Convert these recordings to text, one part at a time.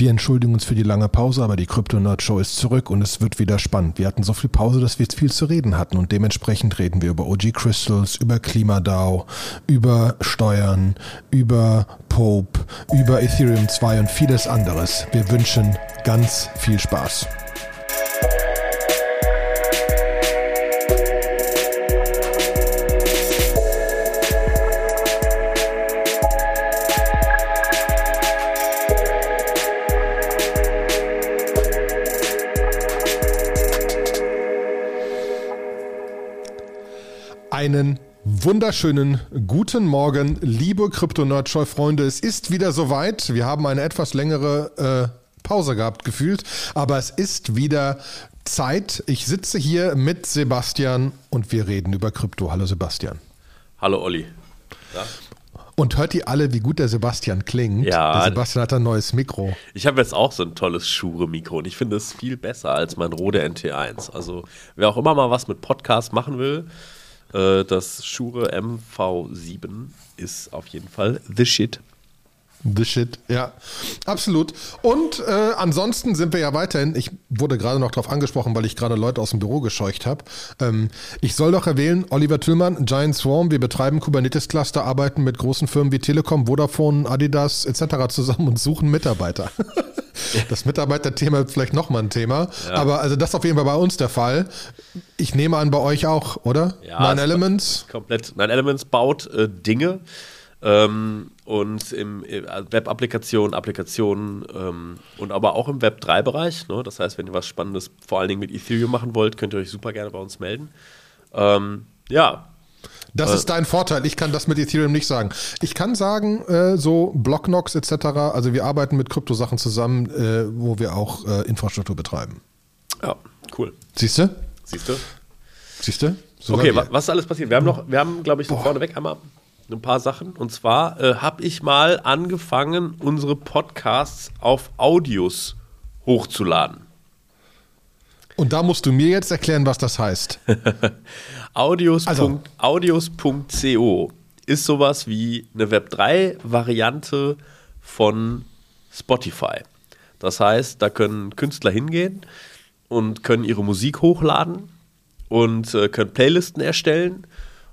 Wir entschuldigen uns für die lange Pause, aber die Crypto-Nerd-Show ist zurück und es wird wieder spannend. Wir hatten so viel Pause, dass wir jetzt viel zu reden hatten und dementsprechend reden wir über OG Crystals, über KlimaDAO, über Steuern, über Pope, über Ethereum 2 und vieles anderes. Wir wünschen ganz viel Spaß. Einen wunderschönen guten Morgen, liebe Krypto-Nerd-Freunde. Es ist wieder soweit. Wir haben eine etwas längere äh, Pause gehabt, gefühlt. Aber es ist wieder Zeit. Ich sitze hier mit Sebastian und wir reden über Krypto. Hallo Sebastian. Hallo Olli. Ja? Und hört ihr alle, wie gut der Sebastian klingt? Ja. Der Sebastian hat ein neues Mikro. Ich habe jetzt auch so ein tolles Shure-Mikro und ich finde es viel besser als mein Rode NT1. Also wer auch immer mal was mit Podcast machen will, das Shure MV7 ist auf jeden Fall the shit. The shit, ja, absolut. Und äh, ansonsten sind wir ja weiterhin, ich wurde gerade noch darauf angesprochen, weil ich gerade Leute aus dem Büro gescheucht habe. Ähm, ich soll doch erwähnen, Oliver Tüllmann, Giant Swarm, wir betreiben Kubernetes-Cluster, arbeiten mit großen Firmen wie Telekom, Vodafone, Adidas etc. zusammen und suchen Mitarbeiter. Das Mitarbeiterthema ist vielleicht nochmal ein Thema. Ja. Aber also das ist auf jeden Fall bei uns der Fall. Ich nehme an, bei euch auch, oder? Ja, Nine Elements? Komplett. Nine Elements baut äh, Dinge ähm, und im äh, Web-Applikationen, Applikationen ähm, und aber auch im Web3-Bereich. Ne? Das heißt, wenn ihr was Spannendes vor allen Dingen mit Ethereum machen wollt, könnt ihr euch super gerne bei uns melden. Ähm, ja, das äh, ist dein Vorteil. Ich kann das mit Ethereum nicht sagen. Ich kann sagen, äh, so Blocknox etc., also wir arbeiten mit Kryptosachen zusammen, äh, wo wir auch äh, Infrastruktur betreiben. Ja, cool. Siehst du? Siehst du? Siehst du? So okay, wa was ist alles passiert? Wir haben noch, wir haben, glaube ich, so vorneweg einmal ein paar Sachen. Und zwar äh, habe ich mal angefangen, unsere Podcasts auf Audios hochzuladen. Und da musst du mir jetzt erklären, was das heißt. Audios.co also. Audios ist sowas wie eine Web3-Variante von Spotify. Das heißt, da können Künstler hingehen und können ihre Musik hochladen und äh, können Playlisten erstellen.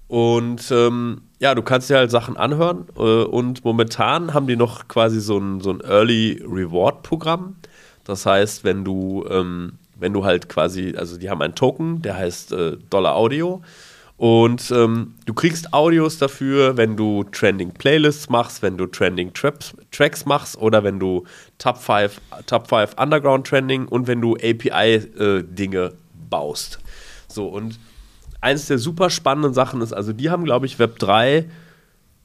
Und ähm, ja, du kannst dir halt Sachen anhören. Äh, und momentan haben die noch quasi so ein, so ein Early Reward-Programm. Das heißt, wenn du ähm, wenn du halt quasi, also die haben einen Token, der heißt äh, Dollar Audio. Und ähm, du kriegst Audios dafür, wenn du Trending Playlists machst, wenn du Trending Traps, Tracks machst oder wenn du Top 5, Top 5 Underground Trending und wenn du API-Dinge äh, baust. So, und eines der super spannenden Sachen ist, also die haben, glaube ich, Web 3,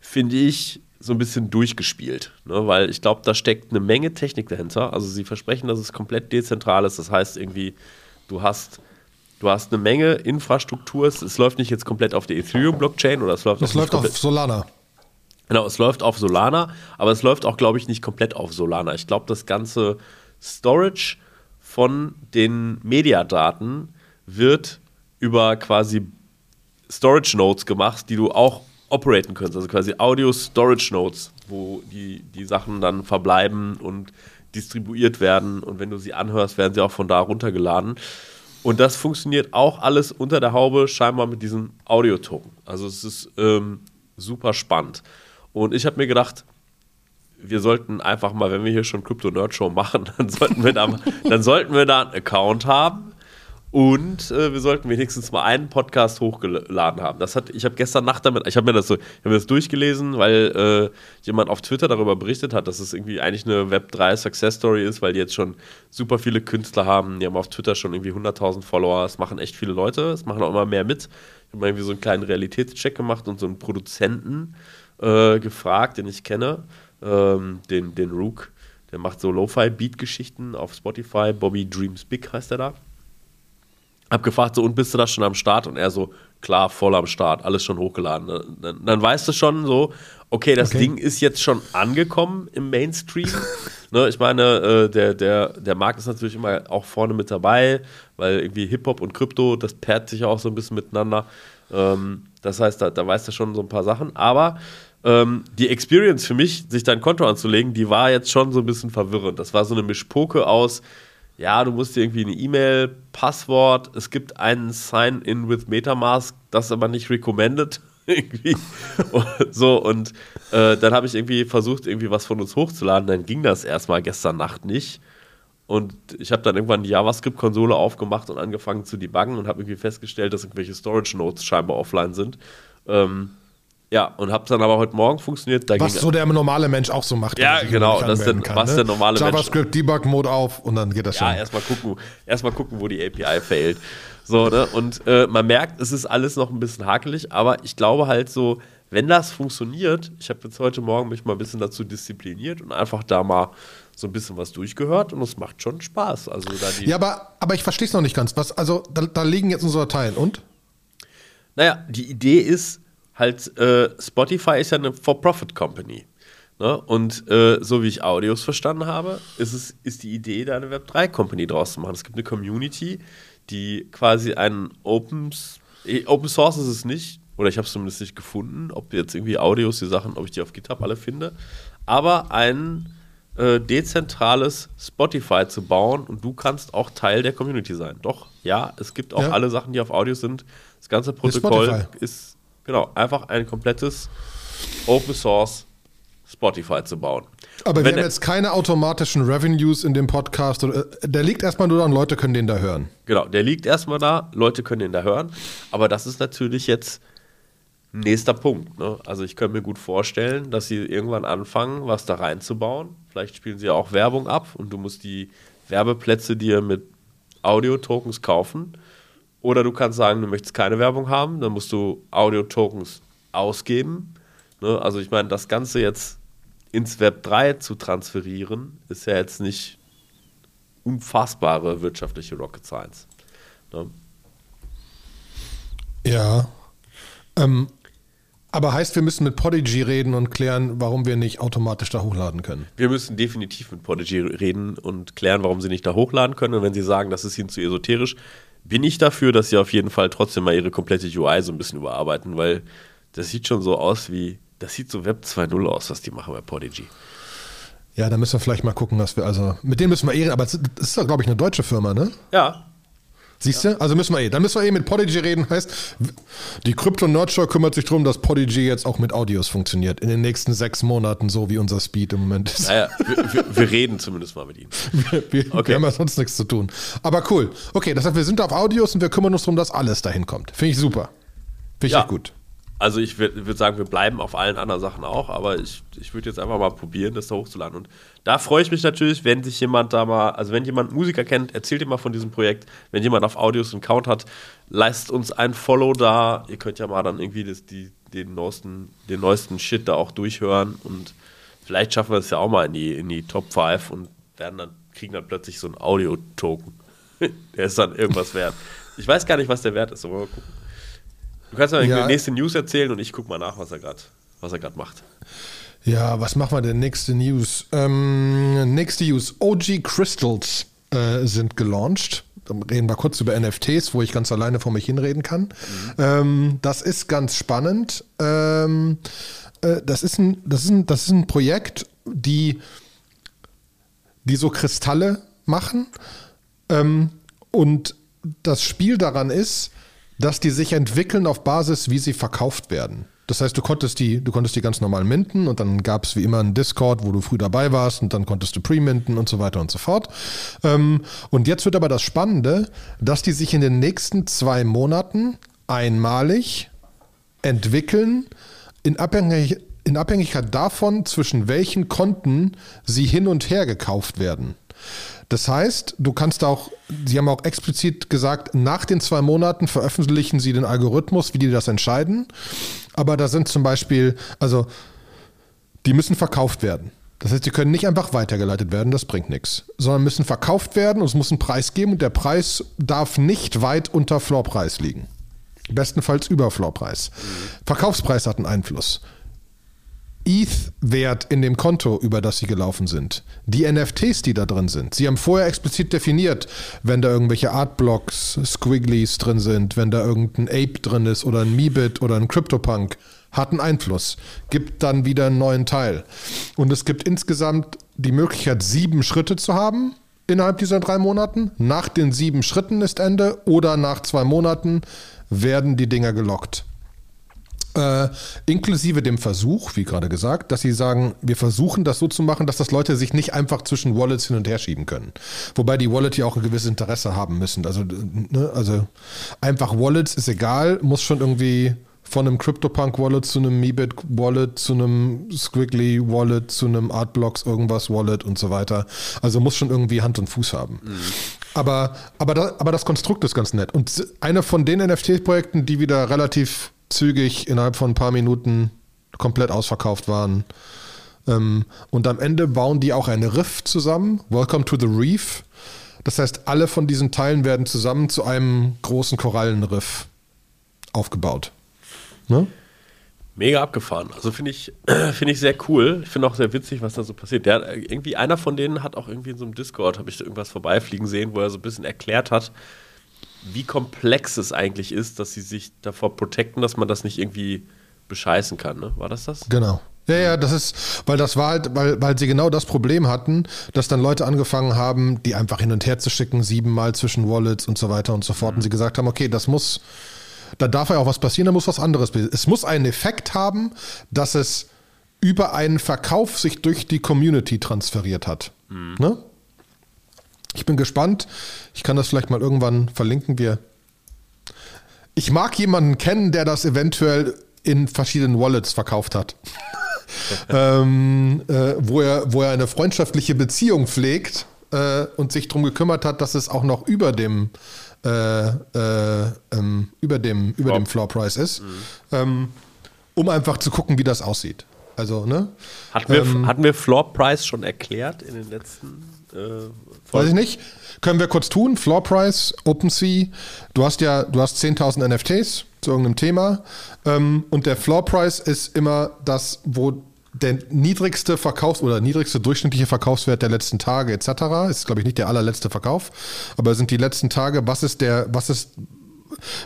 finde ich, so ein bisschen durchgespielt, ne? weil ich glaube, da steckt eine Menge Technik dahinter. Also sie versprechen, dass es komplett dezentral ist. Das heißt irgendwie, du hast, du hast eine Menge Infrastruktur. Es, läuft nicht jetzt komplett auf der Ethereum-Blockchain oder es läuft, es läuft auf Solana. Genau, es läuft auf Solana, aber es läuft auch, glaube ich, nicht komplett auf Solana. Ich glaube, das ganze Storage von den Mediadaten wird über quasi Storage Nodes gemacht, die du auch operaten könntest, also quasi Audio Storage Nodes, wo die, die Sachen dann verbleiben und distribuiert werden und wenn du sie anhörst, werden sie auch von da runtergeladen. Und das funktioniert auch alles unter der Haube scheinbar mit diesem Audio-Token. Also es ist ähm, super spannend. Und ich habe mir gedacht, wir sollten einfach mal, wenn wir hier schon Crypto Nerd Show machen, dann sollten wir da, dann sollten wir da einen Account haben und äh, wir sollten wenigstens mal einen Podcast hochgeladen haben. Das hat, ich habe gestern Nacht damit, ich habe mir das so, ich mir das durchgelesen, weil äh, jemand auf Twitter darüber berichtet hat, dass es irgendwie eigentlich eine Web3 Success Story ist, weil die jetzt schon super viele Künstler haben. Die haben auf Twitter schon irgendwie 100.000 Follower. Es machen echt viele Leute. Es machen auch immer mehr mit. Ich habe irgendwie so einen kleinen Realitätscheck gemacht und so einen Produzenten äh, gefragt, den ich kenne, ähm, den, den Rook. Der macht so Lo-Fi-Beat-Geschichten auf Spotify. Bobby Dreams Big heißt er da. Hab gefragt, so, und bist du da schon am Start? Und er so, klar, voll am Start, alles schon hochgeladen. Dann, dann weißt du schon so, okay, das okay. Ding ist jetzt schon angekommen im Mainstream. ne, ich meine, äh, der, der, der Markt ist natürlich immer auch vorne mit dabei, weil irgendwie Hip-Hop und Krypto, das pairt sich auch so ein bisschen miteinander. Ähm, das heißt, da, da weißt du schon so ein paar Sachen. Aber ähm, die Experience für mich, sich dein Konto anzulegen, die war jetzt schon so ein bisschen verwirrend. Das war so eine Mischpoke aus, ja, du musst dir irgendwie eine E-Mail, Passwort, es gibt einen Sign-in with Metamask, das aber nicht recommended. irgendwie. so, und äh, dann habe ich irgendwie versucht, irgendwie was von uns hochzuladen. Dann ging das erstmal gestern Nacht nicht. Und ich habe dann irgendwann die JavaScript-Konsole aufgemacht und angefangen zu debuggen und habe irgendwie festgestellt, dass irgendwelche Storage-Nodes scheinbar offline sind. Ähm, ja, und habe dann aber heute Morgen funktioniert. Da was so der normale Mensch auch so macht. Ja, genau, das denn, kann, was ne? der normale JavaScript Mensch. JavaScript-Debug-Mode auf und dann geht das ja, schon. Ja, erstmal gucken, erst gucken, wo die API failt. So, ne? Und äh, man merkt, es ist alles noch ein bisschen hakelig, aber ich glaube halt so, wenn das funktioniert, ich habe jetzt heute Morgen mich mal ein bisschen dazu diszipliniert und einfach da mal so ein bisschen was durchgehört und es macht schon Spaß. Also da ja, aber, aber ich verstehe es noch nicht ganz. Was, also da, da liegen jetzt unsere Dateien und? Naja, die Idee ist halt, äh, Spotify ist ja eine For-Profit-Company. Ne? Und äh, so wie ich Audios verstanden habe, ist, es, ist die Idee, da eine Web3-Company draus zu machen. Es gibt eine Community, die quasi ein Open, eh, Open Source ist es nicht, oder ich habe es zumindest nicht gefunden, ob jetzt irgendwie Audios, die Sachen, ob ich die auf GitHub alle finde, aber ein äh, dezentrales Spotify zu bauen und du kannst auch Teil der Community sein. Doch, ja, es gibt auch ja. alle Sachen, die auf Audios sind. Das ganze Protokoll ist, ist genau einfach ein komplettes Open Source Spotify zu bauen. Aber wir haben jetzt keine automatischen Revenues in dem Podcast. Äh, der liegt erstmal nur da und Leute können den da hören. Genau, der liegt erstmal da, Leute können den da hören. Aber das ist natürlich jetzt nächster Punkt. Ne? Also ich könnte mir gut vorstellen, dass sie irgendwann anfangen, was da reinzubauen. Vielleicht spielen sie ja auch Werbung ab und du musst die Werbeplätze dir mit Audio-Tokens kaufen. Oder du kannst sagen, du möchtest keine Werbung haben, dann musst du Audio-Tokens ausgeben. Ne? Also ich meine, das Ganze jetzt ins Web 3 zu transferieren, ist ja jetzt nicht unfassbare wirtschaftliche Rocket Science. Ne? Ja. Ähm, aber heißt, wir müssen mit Podigy reden und klären, warum wir nicht automatisch da hochladen können. Wir müssen definitiv mit Podigy reden und klären, warum sie nicht da hochladen können. Und wenn sie sagen, das ist ihnen zu esoterisch, bin ich dafür, dass sie auf jeden Fall trotzdem mal ihre komplette UI so ein bisschen überarbeiten, weil das sieht schon so aus wie das sieht so Web 2.0 aus, was die machen bei Podigy. Ja, da müssen wir vielleicht mal gucken, dass wir, also, mit denen müssen wir eh, aber das ist doch, glaube ich, eine deutsche Firma, ne? Ja. Siehst du? Also müssen wir eh, dann müssen wir eh mit Podigy reden. Heißt, die Crypto Nerdshow kümmert sich darum, dass Podigy jetzt auch mit Audios funktioniert. In den nächsten sechs Monaten, so wie unser Speed im Moment ist. Naja, wir, wir, wir reden zumindest mal mit ihnen. wir, wir, okay. wir haben ja sonst nichts zu tun. Aber cool. Okay, das heißt, wir sind auf Audios und wir kümmern uns darum, dass alles dahin kommt. Finde ich super. Finde ich ja. gut. Also ich würde sagen, wir bleiben auf allen anderen Sachen auch, aber ich, ich würde jetzt einfach mal probieren, das da hochzuladen. Und da freue ich mich natürlich, wenn sich jemand da mal, also wenn jemand Musiker kennt, erzählt ihm mal von diesem Projekt. Wenn jemand auf Audios einen Count hat, leistet uns ein Follow da. Ihr könnt ja mal dann irgendwie das, die, den, neuesten, den neuesten Shit da auch durchhören und vielleicht schaffen wir es ja auch mal in die, in die Top 5 und werden dann, kriegen dann plötzlich so einen Audio-Token. der ist dann irgendwas wert. Ich weiß gar nicht, was der wert ist, aber mal gucken. Du kannst mal ja. die nächste News erzählen und ich gucke mal nach, was er gerade was er gerade macht. Ja, was machen wir denn? Nächste News. Ähm, nächste News. OG Crystals äh, sind gelauncht. Dann reden wir kurz über NFTs, wo ich ganz alleine vor mich hinreden kann. Mhm. Ähm, das ist ganz spannend. Ähm, äh, das, ist ein, das, ist ein, das ist ein Projekt, die, die so Kristalle machen. Ähm, und das Spiel daran ist, dass die sich entwickeln auf Basis, wie sie verkauft werden. Das heißt, du konntest die, du konntest die ganz normal minten und dann gab es wie immer einen Discord, wo du früh dabei warst und dann konntest du pre-minten und so weiter und so fort. Ähm, und jetzt wird aber das Spannende, dass die sich in den nächsten zwei Monaten einmalig entwickeln in, Abhängig, in Abhängigkeit davon, zwischen welchen Konten sie hin und her gekauft werden. Das heißt, du kannst auch, Sie haben auch explizit gesagt, nach den zwei Monaten veröffentlichen Sie den Algorithmus, wie die das entscheiden. Aber da sind zum Beispiel, also die müssen verkauft werden. Das heißt, die können nicht einfach weitergeleitet werden, das bringt nichts, sondern müssen verkauft werden und es muss einen Preis geben und der Preis darf nicht weit unter Floorpreis liegen. Bestenfalls über Floorpreis. Verkaufspreis hat einen Einfluss. ETH-Wert in dem Konto, über das sie gelaufen sind, die NFTs, die da drin sind. Sie haben vorher explizit definiert, wenn da irgendwelche Artblocks, Squigglies drin sind, wenn da irgendein Ape drin ist oder ein Meebit oder ein CryptoPunk, hat einen Einfluss, gibt dann wieder einen neuen Teil. Und es gibt insgesamt die Möglichkeit, sieben Schritte zu haben innerhalb dieser drei Monaten. Nach den sieben Schritten ist Ende oder nach zwei Monaten werden die Dinger gelockt. Äh, inklusive dem Versuch, wie gerade gesagt, dass sie sagen, wir versuchen das so zu machen, dass das Leute sich nicht einfach zwischen Wallets hin und her schieben können. Wobei die Wallet ja auch ein gewisses Interesse haben müssen. Also, ne, also einfach Wallets ist egal, muss schon irgendwie von einem CryptoPunk Wallet zu einem Mebit Wallet zu einem Squiggly Wallet zu einem Artblocks irgendwas Wallet und so weiter. Also muss schon irgendwie Hand und Fuß haben. Mhm. Aber, aber, da, aber das Konstrukt ist ganz nett. Und eine von den NFT-Projekten, die wieder relativ zügig innerhalb von ein paar Minuten komplett ausverkauft waren. Ähm, und am Ende bauen die auch eine Riff zusammen. Welcome to the Reef. Das heißt, alle von diesen Teilen werden zusammen zu einem großen Korallenriff aufgebaut. Ne? Mega abgefahren. Also finde ich, find ich sehr cool. Ich finde auch sehr witzig, was da so passiert. Der, irgendwie einer von denen hat auch irgendwie in so einem Discord, habe ich da irgendwas vorbeifliegen sehen, wo er so ein bisschen erklärt hat, wie komplex es eigentlich ist, dass sie sich davor protecten, dass man das nicht irgendwie bescheißen kann. Ne? War das das? Genau. Ja, ja, das ist, weil das war halt, weil, weil sie genau das Problem hatten, dass dann Leute angefangen haben, die einfach hin und her zu schicken, siebenmal zwischen Wallets und so weiter und so fort. Mhm. Und sie gesagt haben, okay, das muss, da darf ja auch was passieren, da muss was anderes passieren. Es muss einen Effekt haben, dass es über einen Verkauf sich durch die Community transferiert hat. Mhm. Ne? Ich bin gespannt. Ich kann das vielleicht mal irgendwann verlinken. Wir. Ich mag jemanden kennen, der das eventuell in verschiedenen Wallets verkauft hat. ähm, äh, wo, er, wo er eine freundschaftliche Beziehung pflegt äh, und sich darum gekümmert hat, dass es auch noch über dem äh, äh ähm, über dem über dem Floor Price ist, mhm. ähm, um einfach zu gucken, wie das aussieht. Also ne? Hatten wir, ähm, hatten wir Floor Price schon erklärt in den letzten äh, Weiß ich nicht. Können wir kurz tun. Floor Price, OpenSea. Du hast ja, du hast 10.000 NFTs zu irgendeinem Thema. Ähm, und der Floor Price ist immer das, wo der niedrigste Verkaufs- oder niedrigste durchschnittliche Verkaufswert der letzten Tage etc. Ist, glaube ich, nicht der allerletzte Verkauf, aber sind die letzten Tage, was ist der, was ist,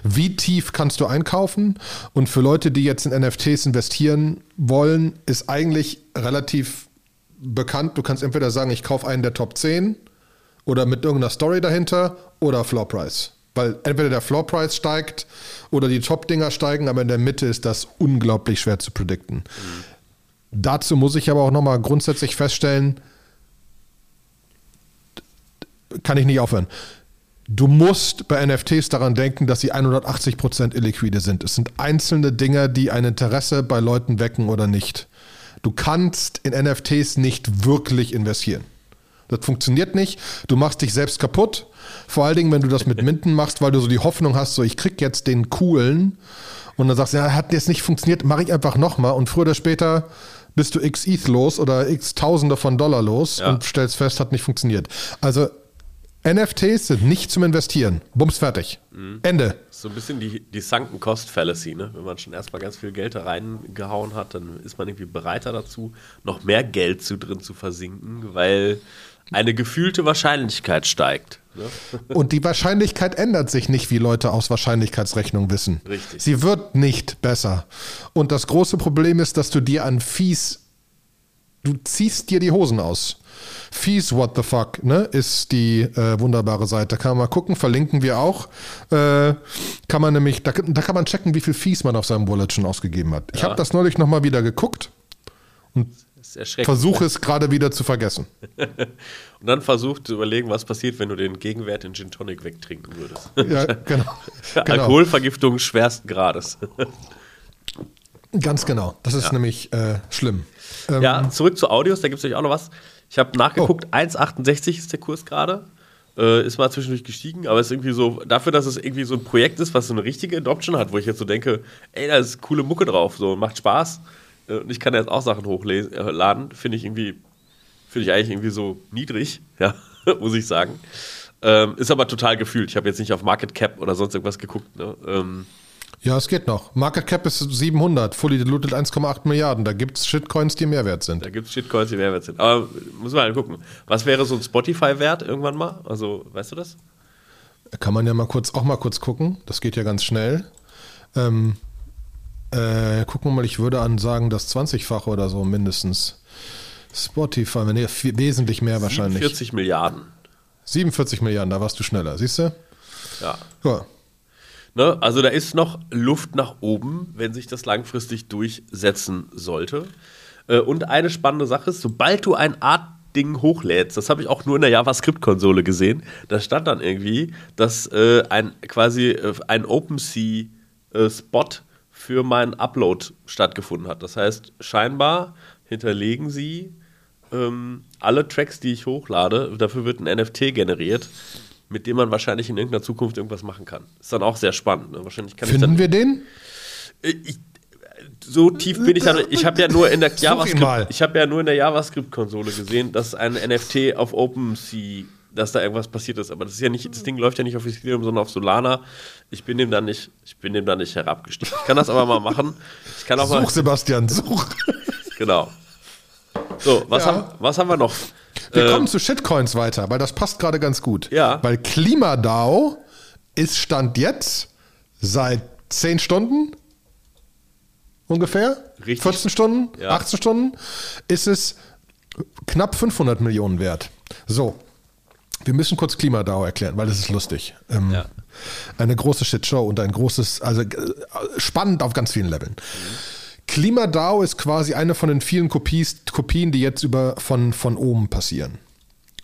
wie tief kannst du einkaufen? Und für Leute, die jetzt in NFTs investieren wollen, ist eigentlich relativ bekannt, du kannst entweder sagen, ich kaufe einen der Top 10 oder mit irgendeiner Story dahinter oder Floor Price. Weil entweder der Floor Price steigt oder die Top-Dinger steigen, aber in der Mitte ist das unglaublich schwer zu predikten. Mhm. Dazu muss ich aber auch nochmal grundsätzlich feststellen, kann ich nicht aufhören. Du musst bei NFTs daran denken, dass sie 180% illiquide sind. Es sind einzelne Dinge, die ein Interesse bei Leuten wecken oder nicht. Du kannst in NFTs nicht wirklich investieren. Das funktioniert nicht. Du machst dich selbst kaputt. Vor allen Dingen, wenn du das mit Minden machst, weil du so die Hoffnung hast, so ich krieg jetzt den coolen und dann sagst du, ja, hat jetzt nicht funktioniert, mache ich einfach nochmal und früher oder später bist du x ETH los oder x Tausende von Dollar los ja. und stellst fest, hat nicht funktioniert. Also NFTs sind nicht zum Investieren. Bums fertig. Mhm. Ende. So ein bisschen die, die Sunken Cost Fallacy, ne? Wenn man schon erstmal ganz viel Geld da reingehauen hat, dann ist man irgendwie bereiter dazu, noch mehr Geld zu drin zu versinken, weil eine gefühlte Wahrscheinlichkeit steigt. Ne? Und die Wahrscheinlichkeit ändert sich nicht, wie Leute aus Wahrscheinlichkeitsrechnung wissen. Richtig. Sie wird nicht besser. Und das große Problem ist, dass du dir an Fies, du ziehst dir die Hosen aus. Fees What the Fuck, ne, ist die äh, wunderbare Seite. Kann man mal gucken, verlinken wir auch. Äh, kann man nämlich, da, da, kann man checken, wie viel Fees man auf seinem Wallet schon ausgegeben hat. Ich ja. habe das neulich nochmal wieder geguckt und versuche es gerade wieder zu vergessen. und dann versucht zu überlegen, was passiert, wenn du den Gegenwert in Gin Tonic wegtrinken würdest. Ja, genau. genau. Alkoholvergiftung schwersten Grades. Ganz genau. Das ist ja. nämlich äh, schlimm. Ähm, ja, zurück zu Audios, da gibt es natürlich auch noch was. Ich habe nachgeguckt, oh. 1,68 ist der Kurs gerade. Äh, ist mal zwischendurch gestiegen, aber ist irgendwie so, dafür, dass es irgendwie so ein Projekt ist, was so eine richtige Adoption hat, wo ich jetzt so denke, ey, da ist coole Mucke drauf, so macht Spaß. Äh, und ich kann jetzt auch Sachen hochladen, finde ich irgendwie, finde ich eigentlich irgendwie so niedrig, ja, muss ich sagen. Ähm, ist aber total gefühlt. Ich habe jetzt nicht auf Market Cap oder sonst irgendwas geguckt. Ne? Ähm, ja, es geht noch. Market Cap ist 700, fully diluted 1,8 Milliarden. Da gibt es Shitcoins, die Mehrwert sind. Da gibt es Shitcoins, die Mehrwert sind. Aber muss man halt gucken. Was wäre so ein Spotify-Wert irgendwann mal? Also, weißt du das? Kann man ja mal kurz auch mal kurz gucken. Das geht ja ganz schnell. Ähm, Äh, gucken wir mal, ich würde an sagen, das 20-fache oder so mindestens. Spotify, nee, wesentlich mehr wahrscheinlich. 40 Milliarden. 47 Milliarden, da warst du schneller, siehst du? Ja. ja. Ne, also da ist noch Luft nach oben, wenn sich das langfristig durchsetzen sollte. Äh, und eine spannende Sache ist, sobald du ein Art Ding hochlädst, das habe ich auch nur in der JavaScript-Konsole gesehen, da stand dann irgendwie, dass äh, ein quasi äh, ein OpenSea-Spot äh, für meinen Upload stattgefunden hat. Das heißt, scheinbar hinterlegen sie ähm, alle Tracks, die ich hochlade, dafür wird ein NFT generiert, mit dem man wahrscheinlich in irgendeiner Zukunft irgendwas machen kann. Ist dann auch sehr spannend. Ne? Wahrscheinlich kann Finden wir den? Äh, ich, so tief bin ich dann. Ich habe ja nur in der JavaScript, ich habe ja nur in der JavaScript-Konsole gesehen, dass ein NFT auf OpenSea, dass da irgendwas passiert ist. Aber das ist ja nicht, das Ding läuft ja nicht auf Ethereum, sondern auf Solana. Ich bin dem dann nicht, ich bin dem dann nicht herabgestiegen. Ich kann das aber mal machen. Ich kann auch such, mal, Sebastian, such. Genau. So, was, ja. haben, was haben wir noch? Wir äh, kommen zu Shitcoins weiter, weil das passt gerade ganz gut. Ja. Weil KlimaDAO ist Stand jetzt seit 10 Stunden ungefähr, Richtig. 14 Stunden, ja. 18 Stunden, ist es knapp 500 Millionen wert. So, wir müssen kurz KlimaDAO erklären, weil das ist lustig. Ähm, ja. Eine große Shitshow und ein großes, also äh, spannend auf ganz vielen Leveln. KlimaDAO ist quasi eine von den vielen Kopies, Kopien, die jetzt über, von, von Ohm passieren.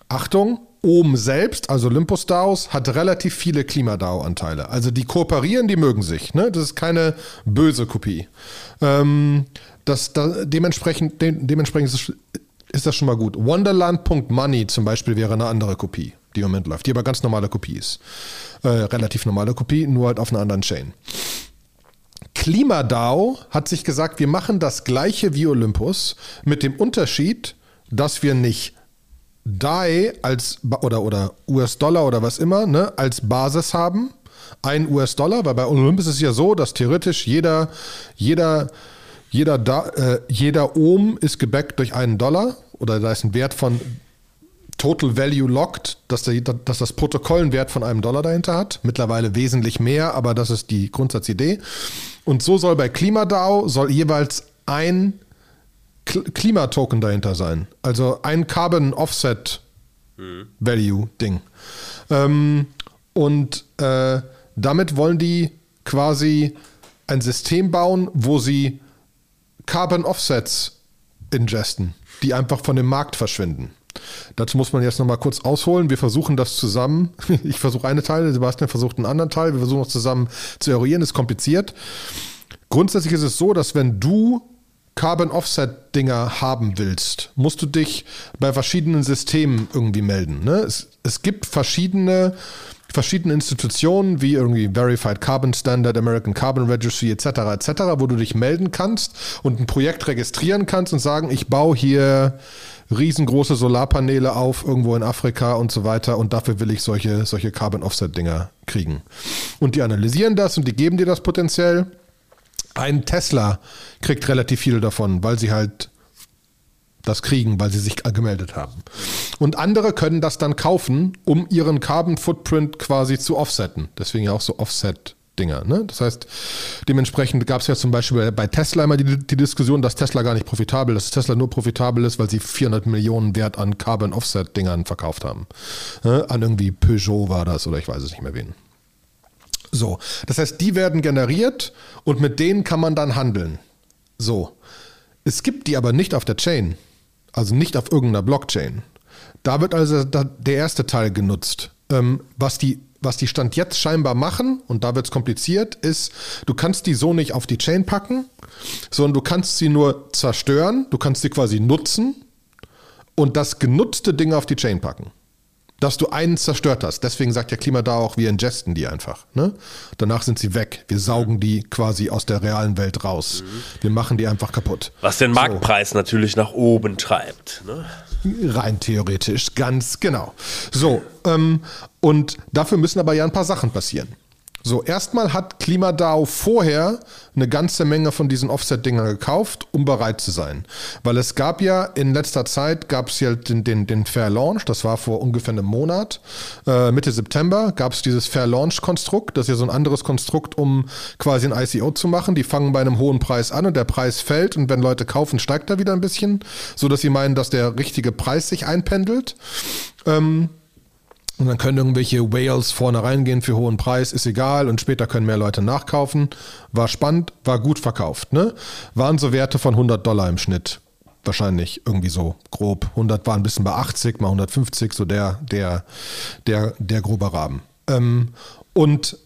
Achtung, Ohm selbst, also Olympus DAOs, hat relativ viele KlimaDAO-Anteile. Also die kooperieren, die mögen sich. Ne? Das ist keine böse Kopie. Ähm, das, da, dementsprechend de, dementsprechend ist, ist, das schon mal gut. Wonderland.money zum Beispiel wäre eine andere Kopie, die im Moment läuft, die aber ganz normale Kopie ist. Äh, relativ normale Kopie, nur halt auf einer anderen Chain. KlimaDAO hat sich gesagt, wir machen das gleiche wie Olympus mit dem Unterschied, dass wir nicht DAI als oder, oder US-Dollar oder was immer ne, als Basis haben. Ein US-Dollar, weil bei Olympus ist es ja so, dass theoretisch jeder, jeder, jeder, da, äh, jeder Ohm ist gebackt durch einen Dollar oder da ist ein Wert von Total Value Locked, dass, der, dass das Protokoll einen Wert von einem Dollar dahinter hat. Mittlerweile wesentlich mehr, aber das ist die Grundsatzidee. Und so soll bei KlimaDAO soll jeweils ein Klimatoken dahinter sein. Also ein Carbon Offset Value Ding. Ähm, und äh, damit wollen die quasi ein System bauen, wo sie Carbon Offsets ingesten, die einfach von dem Markt verschwinden. Dazu muss man jetzt nochmal kurz ausholen. Wir versuchen das zusammen. Ich versuche eine Teil, Sebastian versucht einen anderen Teil. Wir versuchen das zusammen zu eruieren. Ist kompliziert. Grundsätzlich ist es so, dass wenn du Carbon Offset Dinger haben willst, musst du dich bei verschiedenen Systemen irgendwie melden. Ne? Es, es gibt verschiedene verschiedene Institutionen wie irgendwie Verified Carbon Standard, American Carbon Registry etc. etc., wo du dich melden kannst und ein Projekt registrieren kannst und sagen, ich baue hier riesengroße Solarpaneele auf irgendwo in Afrika und so weiter und dafür will ich solche solche Carbon Offset Dinger kriegen. Und die analysieren das und die geben dir das potenziell ein Tesla kriegt relativ viel davon, weil sie halt das kriegen, weil sie sich gemeldet haben. Und andere können das dann kaufen, um ihren Carbon Footprint quasi zu offsetten. Deswegen ja auch so Offset. Dinger. Ne? Das heißt, dementsprechend gab es ja zum Beispiel bei Tesla immer die, die, Diskussion, dass Tesla gar nicht profitabel ist, dass Tesla nur profitabel ist, weil sie 400 Millionen Wert an Carbon Offset Dingern verkauft haben. Ne? An irgendwie Peugeot war das oder ich weiß es nicht mehr wen. So, das heißt, die werden generiert und mit denen kann man dann handeln. So, es gibt die aber nicht auf der Chain, also nicht auf irgendeiner Blockchain. Da wird also der erste Teil genutzt. Ähm, was die was die Stand jetzt scheinbar machen, und da wird es kompliziert, ist, du kannst die so nicht auf die Chain packen, sondern du kannst sie nur zerstören, du kannst sie quasi nutzen und das genutzte Ding auf die Chain packen dass du einen zerstört hast. Deswegen sagt ja Klima da auch, wir ingesten die einfach. Ne? Danach sind sie weg. Wir saugen die quasi aus der realen Welt raus. Wir machen die einfach kaputt. Was den Marktpreis so. natürlich nach oben treibt. Ne? Rein theoretisch, ganz genau. So, ähm, und dafür müssen aber ja ein paar Sachen passieren. So, erstmal hat KlimaDAO vorher eine ganze Menge von diesen Offset-Dingern gekauft, um bereit zu sein. Weil es gab ja in letzter Zeit, gab es ja den, den, den Fair Launch, das war vor ungefähr einem Monat, äh, Mitte September, gab es dieses Fair Launch-Konstrukt, das ist ja so ein anderes Konstrukt, um quasi ein ICO zu machen. Die fangen bei einem hohen Preis an und der Preis fällt und wenn Leute kaufen, steigt er wieder ein bisschen, so dass sie meinen, dass der richtige Preis sich einpendelt. Ähm, und dann können irgendwelche Whales vorne reingehen für hohen Preis, ist egal. Und später können mehr Leute nachkaufen. War spannend, war gut verkauft. Ne? Waren so Werte von 100 Dollar im Schnitt. Wahrscheinlich irgendwie so grob. 100 war ein bisschen bei 80, mal 150, so der, der, der, der grobe Rahmen. Ähm, und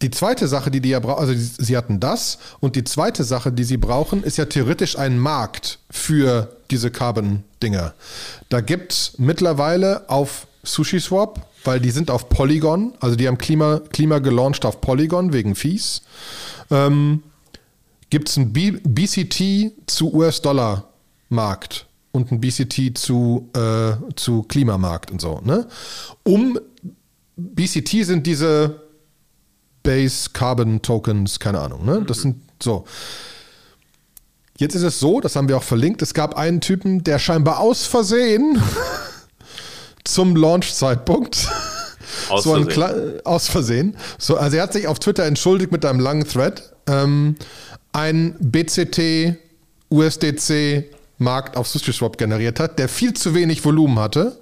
die zweite Sache, die die ja brauchen, also sie hatten das und die zweite Sache, die sie brauchen, ist ja theoretisch ein Markt für diese Carbon-Dinger. Da gibt es mittlerweile auf SushiSwap, weil die sind auf Polygon, also die haben Klima, Klima gelauncht auf Polygon wegen Fees. Ähm, Gibt es ein B BCT zu US-Dollar-Markt und ein BCT zu, äh, zu Klimamarkt und so. Ne? Um BCT sind diese Base Carbon Tokens, keine Ahnung. Ne? Das sind so. Jetzt ist es so, das haben wir auch verlinkt, es gab einen Typen, der scheinbar aus Versehen zum Launch-Zeitpunkt. Aus, so Versehen. aus Versehen. So, also er hat sich auf Twitter entschuldigt mit einem langen Thread. Ähm, ein BCT USDC Markt auf SushiSwap generiert hat, der viel zu wenig Volumen hatte.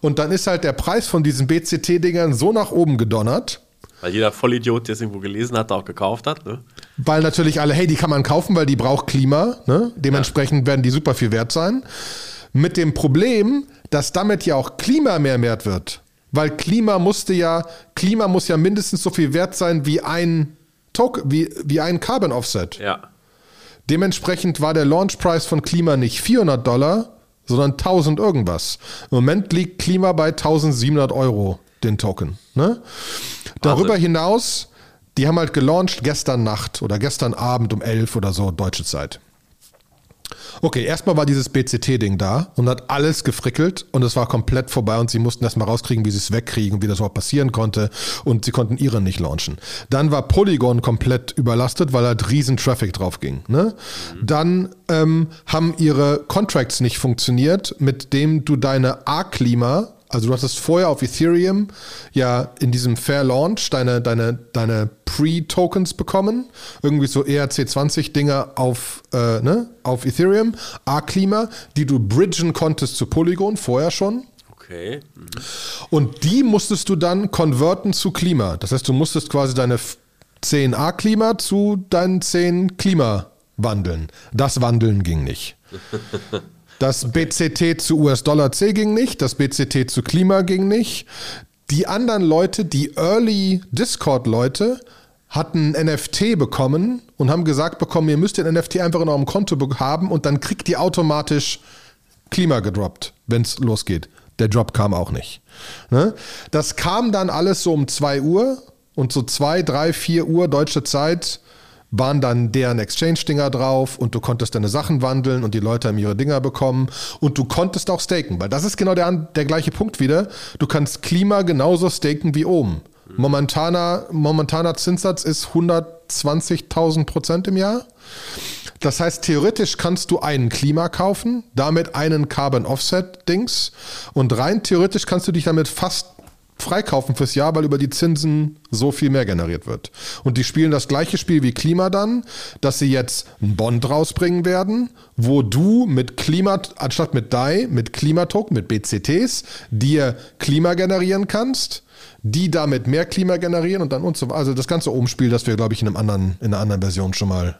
Und dann ist halt der Preis von diesen BCT-Dingern so nach oben gedonnert. Weil jeder Vollidiot, der es irgendwo gelesen hat, auch gekauft hat. Ne? Weil natürlich alle, hey, die kann man kaufen, weil die braucht Klima. Ne? Dementsprechend ja. werden die super viel wert sein. Mit dem Problem, dass damit ja auch Klima mehr wert wird. Weil Klima musste ja, Klima muss ja mindestens so viel wert sein wie ein Token, wie, wie ein Carbon Offset. Ja. Dementsprechend war der Launch Price von Klima nicht 400 Dollar, sondern 1000 irgendwas. Im Moment liegt Klima bei 1700 Euro, den Token. Ne? Darüber hinaus, die haben halt gelauncht gestern Nacht oder gestern Abend um 11 oder so, deutsche Zeit. Okay, erstmal war dieses BCT-Ding da und hat alles gefrickelt und es war komplett vorbei und sie mussten erstmal rauskriegen, wie sie es wegkriegen, wie das überhaupt passieren konnte und sie konnten ihre nicht launchen. Dann war Polygon komplett überlastet, weil halt riesen Traffic drauf ging. Ne? Mhm. Dann ähm, haben ihre Contracts nicht funktioniert, mit dem du deine A-Klima also du hattest vorher auf Ethereum ja in diesem Fair Launch deine, deine, deine Pre-Tokens bekommen. Irgendwie so ERC20-Dinger auf, äh, ne, auf Ethereum. A-Klima, die du bridgen konntest zu Polygon vorher schon. Okay. Mhm. Und die musstest du dann konverten zu Klima. Das heißt, du musstest quasi deine 10 A-Klima zu deinen 10 Klima wandeln. Das Wandeln ging nicht. Das BCT zu US-Dollar C ging nicht, das BCT zu Klima ging nicht. Die anderen Leute, die Early Discord-Leute, hatten NFT bekommen und haben gesagt bekommen, ihr müsst den NFT einfach in eurem Konto haben und dann kriegt ihr automatisch Klima gedroppt, wenn es losgeht. Der Drop kam auch nicht. Ne? Das kam dann alles so um 2 Uhr und so 2, 3, 4 Uhr deutsche Zeit waren dann deren Exchange-Dinger drauf und du konntest deine Sachen wandeln und die Leute haben ihre Dinger bekommen und du konntest auch staken, weil das ist genau der, der gleiche Punkt wieder. Du kannst Klima genauso staken wie oben. Momentaner, momentaner Zinssatz ist 120.000 Prozent im Jahr. Das heißt, theoretisch kannst du einen Klima kaufen, damit einen Carbon Offset Dings und rein theoretisch kannst du dich damit fast freikaufen fürs Jahr, weil über die Zinsen so viel mehr generiert wird. Und die spielen das gleiche Spiel wie Klima dann, dass sie jetzt einen Bond rausbringen werden, wo du mit Klima, anstatt mit DAI, mit Klimatoken, mit BCTs, dir Klima generieren kannst, die damit mehr Klima generieren und dann und so Also das ganze Umspiel, das wir, glaube ich, in, einem anderen, in einer anderen Version schon mal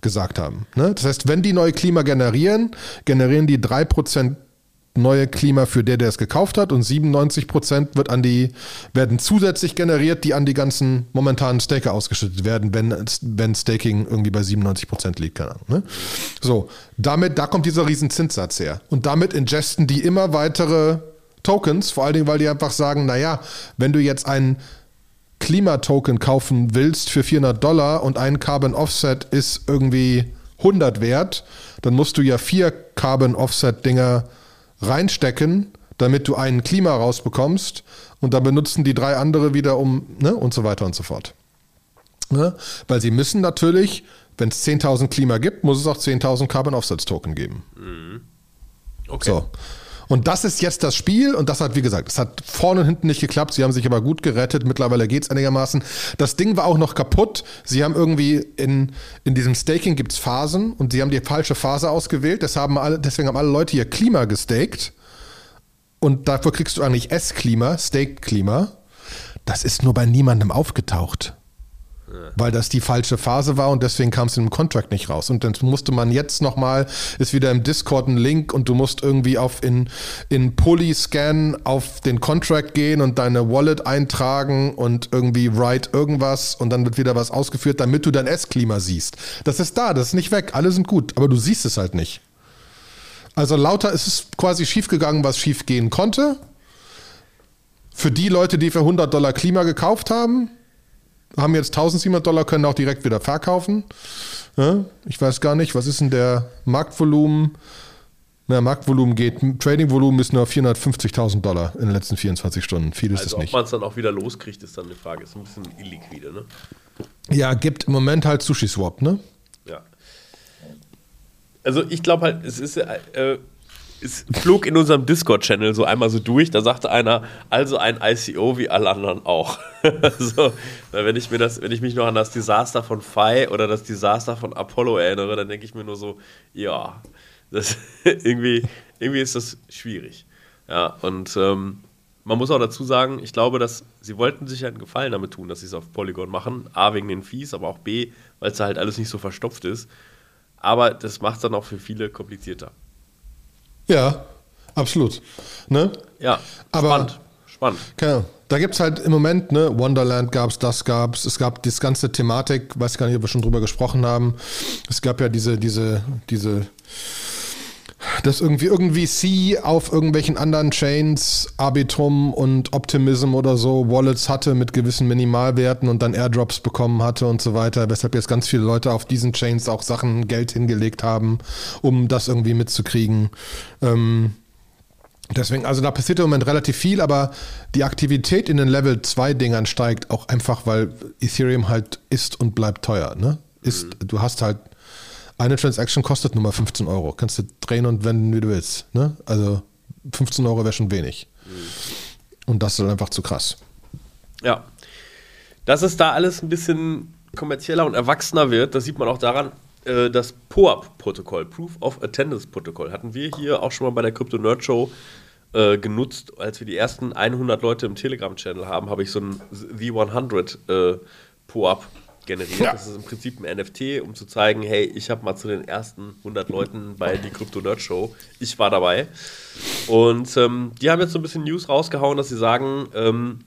gesagt haben. Ne? Das heißt, wenn die neue Klima generieren, generieren die 3% neue Klima für der, der es gekauft hat und 97 Prozent wird an die, werden zusätzlich generiert, die an die ganzen momentanen Staker ausgeschüttet werden, wenn, wenn Staking irgendwie bei 97 Prozent liegt, keine Ahnung. Ne? So, damit, da kommt dieser riesen Zinssatz her. Und damit ingesten die immer weitere Tokens, vor allen Dingen, weil die einfach sagen, naja, wenn du jetzt einen Klimatoken kaufen willst für 400 Dollar und ein Carbon Offset ist irgendwie 100 wert, dann musst du ja vier Carbon Offset Dinger reinstecken, damit du einen Klima rausbekommst und dann benutzen die drei andere wieder um, ne, und so weiter und so fort. Ne? Weil sie müssen natürlich, wenn es 10.000 Klima gibt, muss es auch 10.000 Carbon Offsets Token geben. Okay. So. Und das ist jetzt das Spiel und das hat, wie gesagt, es hat vorne und hinten nicht geklappt. Sie haben sich aber gut gerettet. Mittlerweile geht es einigermaßen. Das Ding war auch noch kaputt. Sie haben irgendwie in, in diesem Staking gibt es Phasen und sie haben die falsche Phase ausgewählt. Das haben alle, deswegen haben alle Leute hier Klima gestaked. Und dafür kriegst du eigentlich S-Klima, Staked-Klima. Das ist nur bei niemandem aufgetaucht. Weil das die falsche Phase war und deswegen kam es in dem Contract nicht raus. Und dann musste man jetzt nochmal, ist wieder im Discord ein Link und du musst irgendwie auf in, in Polyscan auf den Contract gehen und deine Wallet eintragen und irgendwie write irgendwas und dann wird wieder was ausgeführt, damit du dein S-Klima siehst. Das ist da, das ist nicht weg, alle sind gut, aber du siehst es halt nicht. Also lauter ist es quasi schiefgegangen, was schief gehen konnte. Für die Leute, die für 100 Dollar Klima gekauft haben, haben jetzt 1700 Dollar, können auch direkt wieder verkaufen. Ja, ich weiß gar nicht, was ist denn der Marktvolumen? Na, Marktvolumen geht, Tradingvolumen ist nur 450.000 Dollar in den letzten 24 Stunden. Viel ist Also es ob nicht. man es dann auch wieder loskriegt, ist dann eine Frage. Ist ein bisschen illiquide, ne? Ja, gibt im Moment halt Sushi Swap, ne? Ja. Also ich glaube halt, es ist, äh, es flog in unserem Discord-Channel so einmal so durch, da sagte einer, also ein ICO wie alle anderen auch. so, wenn ich mir das, wenn ich mich noch an das Desaster von Phi oder das Desaster von Apollo erinnere, dann denke ich mir nur so, ja, das irgendwie, irgendwie ist das schwierig. Ja, und ähm, man muss auch dazu sagen, ich glaube, dass sie wollten sich einen Gefallen damit tun, dass sie es auf Polygon machen. A, wegen den Fees, aber auch B, weil es da halt alles nicht so verstopft ist. Aber das macht es dann auch für viele komplizierter. Ja, absolut. Ne? Ja, Aber- spannend. Spannend. Keine Da gibt es halt im Moment, ne, Wonderland gab es, das gab es, es gab das ganze Thematik, weiß gar nicht, ob wir schon drüber gesprochen haben. Es gab ja diese, diese, diese, dass irgendwie irgendwie C auf irgendwelchen anderen Chains, Arbitrum und Optimism oder so, Wallets hatte mit gewissen Minimalwerten und dann Airdrops bekommen hatte und so weiter, weshalb jetzt ganz viele Leute auf diesen Chains auch Sachen, Geld hingelegt haben, um das irgendwie mitzukriegen. Ähm, Deswegen, also da passiert im Moment relativ viel, aber die Aktivität in den Level 2 Dingern steigt auch einfach, weil Ethereum halt ist und bleibt teuer. Ne? Ist, Du hast halt, eine Transaction kostet nur mal 15 Euro. Kannst du drehen und wenden, wie du willst. Ne? Also 15 Euro wäre schon wenig. Und das ist einfach zu krass. Ja. Dass es da alles ein bisschen kommerzieller und erwachsener wird, das sieht man auch daran, äh, das POAP-Protokoll, Proof of Attendance-Protokoll, hatten wir hier auch schon mal bei der Crypto Nerd Show äh, genutzt. Als wir die ersten 100 Leute im Telegram-Channel haben, habe ich so ein V100 äh, POAP generiert. Ja. Das ist im Prinzip ein NFT, um zu zeigen, hey, ich habe mal zu den ersten 100 Leuten bei die Crypto Nerd Show, ich war dabei. Und ähm, die haben jetzt so ein bisschen News rausgehauen, dass sie sagen, ähm,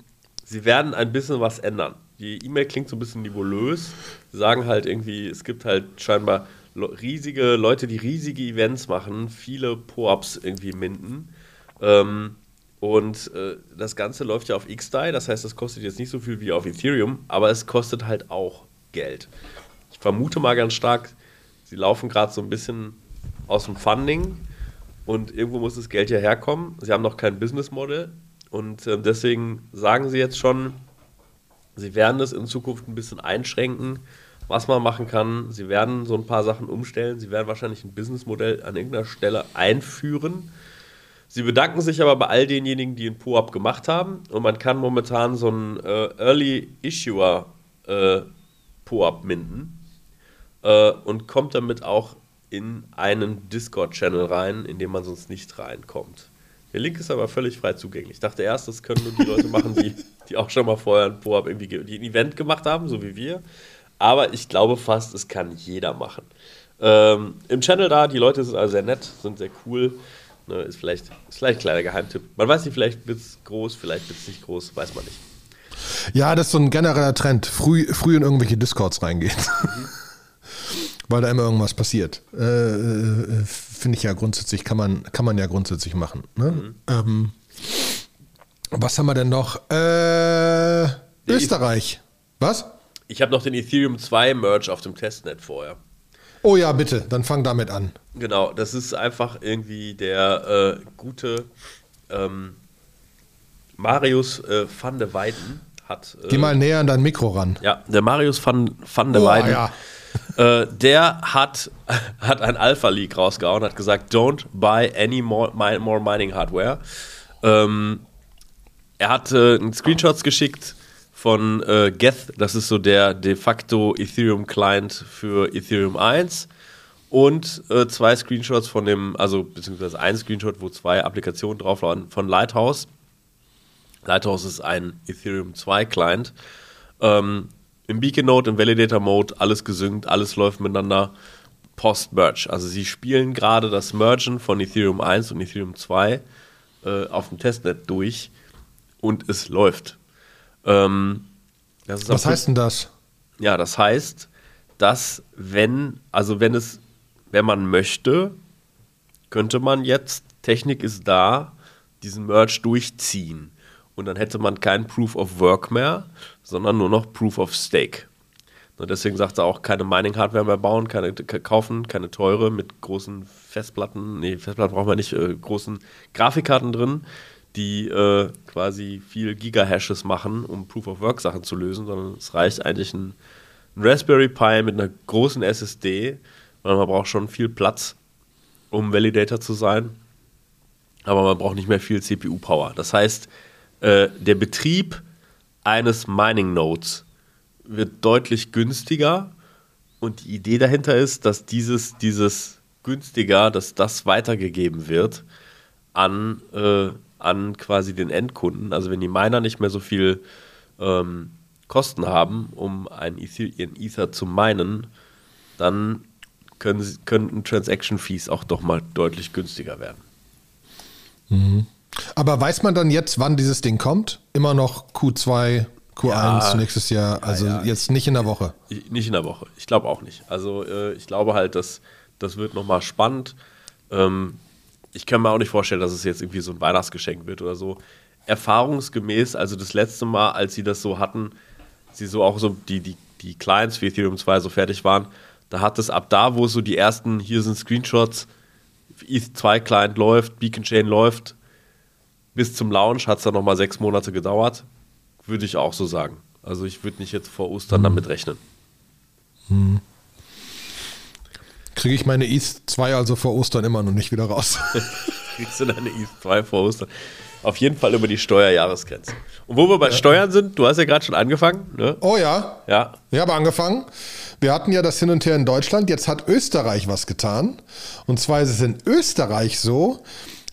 sie werden ein bisschen was ändern. Die E-Mail klingt so ein bisschen nebulös. Sie sagen halt irgendwie, es gibt halt scheinbar riesige Leute, die riesige Events machen, viele Po-Ups irgendwie minden. Ähm, und äh, das Ganze läuft ja auf XDAI, das heißt, das kostet jetzt nicht so viel wie auf Ethereum, aber es kostet halt auch Geld. Ich vermute mal ganz stark, sie laufen gerade so ein bisschen aus dem Funding und irgendwo muss das Geld ja herkommen. Sie haben noch kein Business Model und äh, deswegen sagen sie jetzt schon, sie werden das in Zukunft ein bisschen einschränken, was man machen kann. Sie werden so ein paar Sachen umstellen. Sie werden wahrscheinlich ein Businessmodell an irgendeiner Stelle einführen. Sie bedanken sich aber bei all denjenigen, die ein POAP gemacht haben. Und man kann momentan so einen äh, Early Issuer äh, POAP minden äh, und kommt damit auch in einen Discord-Channel rein, in den man sonst nicht reinkommt. Der Link ist aber völlig frei zugänglich. Ich dachte erst, das können nur die Leute machen, die, die auch schon mal vorher ein POAP irgendwie, ge- die ein Event gemacht haben, so wie wir. Aber ich glaube fast, es kann jeder machen. Ähm, Im Channel da, die Leute sind also sehr nett, sind sehr cool. Ne, ist, vielleicht, ist vielleicht ein kleiner Geheimtipp. Man weiß nicht, vielleicht wird es groß, vielleicht wird es nicht groß, weiß man nicht. Ja, das ist so ein genereller Trend. Früh, früh in irgendwelche Discords reingehen. Weil da immer irgendwas passiert. Äh, äh, Finde ich ja grundsätzlich, kann man, kann man ja grundsätzlich machen. Ne? Ähm, was haben wir denn noch? Äh, Österreich. Was? Ich habe noch den Ethereum 2 Merge auf dem Testnet vorher. Oh ja, bitte, dann fang damit an. Genau, das ist einfach irgendwie der äh, gute äh, ähm, Marius äh, van de Weiden hat. Geh mal näher an dein Mikro ran. Ja, der Marius van, van der oh, Weiden. Ja. Äh, der hat, hat ein Alpha-Leak rausgehauen, hat gesagt, don't buy any more, more mining hardware. Ähm, er hat äh, Screenshots geschickt von äh, Geth, das ist so der de facto Ethereum Client für Ethereum 1 und äh, zwei Screenshots von dem, also beziehungsweise ein Screenshot, wo zwei Applikationen drauf waren von Lighthouse. Lighthouse ist ein Ethereum 2 Client. Ähm, Im Beacon Node, im Validator Mode, alles gesynkt, alles läuft miteinander post-Merge. Also sie spielen gerade das Mergen von Ethereum 1 und Ethereum 2 äh, auf dem Testnet durch und es läuft. Ähm, Was heißt denn das? Ja, das heißt, dass wenn, also wenn es, wenn man möchte, könnte man jetzt, Technik ist da, diesen Merge durchziehen. Und dann hätte man kein Proof of Work mehr, sondern nur noch Proof of Stake. Und deswegen sagt er auch, keine Mining-Hardware mehr bauen, keine kaufen, keine teure mit großen Festplatten, nee, Festplatten brauchen wir nicht, äh, großen Grafikkarten drin, die äh, quasi viel Gigahashes machen, um Proof of Work Sachen zu lösen, sondern es reicht eigentlich ein, ein Raspberry Pi mit einer großen SSD, weil man braucht schon viel Platz, um Validator zu sein, aber man braucht nicht mehr viel CPU-Power. Das heißt, äh, der Betrieb eines Mining Nodes wird deutlich günstiger und die Idee dahinter ist, dass dieses, dieses günstiger, dass das weitergegeben wird an, äh, an quasi den Endkunden. Also wenn die Miner nicht mehr so viel ähm, Kosten haben, um ein Ether, ihren Ether zu minen, dann können, sie, könnten Transaction Fees auch doch mal deutlich günstiger werden. Mhm. Aber weiß man dann jetzt, wann dieses Ding kommt? Immer noch Q2, Q1 ja, nächstes Jahr, also ja, ja. jetzt nicht in der Woche. Ich, nicht in der Woche. Ich glaube auch nicht. Also äh, ich glaube halt, dass das wird nochmal spannend. Ähm, ich kann mir auch nicht vorstellen, dass es jetzt irgendwie so ein Weihnachtsgeschenk wird oder so. Erfahrungsgemäß, also das letzte Mal, als sie das so hatten, sie so auch so die, die, die Clients für Ethereum 2 so fertig waren, da hat es ab da, wo so die ersten, hier sind Screenshots, ETH2 Client läuft, Beacon Chain läuft, bis zum Launch hat es dann nochmal sechs Monate gedauert. Würde ich auch so sagen. Also ich würde nicht jetzt vor Ostern mhm. damit rechnen. Mhm. Kriege ich meine ETH 2 also vor Ostern immer noch nicht wieder raus? Kriegst du deine ETH 2 vor Ostern? Auf jeden Fall über die Steuerjahresgrenze. Und wo wir bei ja. Steuern sind, du hast ja gerade schon angefangen. Ne? Oh ja. Ja. Ich habe angefangen. Wir hatten ja das Hin und Her in Deutschland. Jetzt hat Österreich was getan. Und zwar ist es in Österreich so,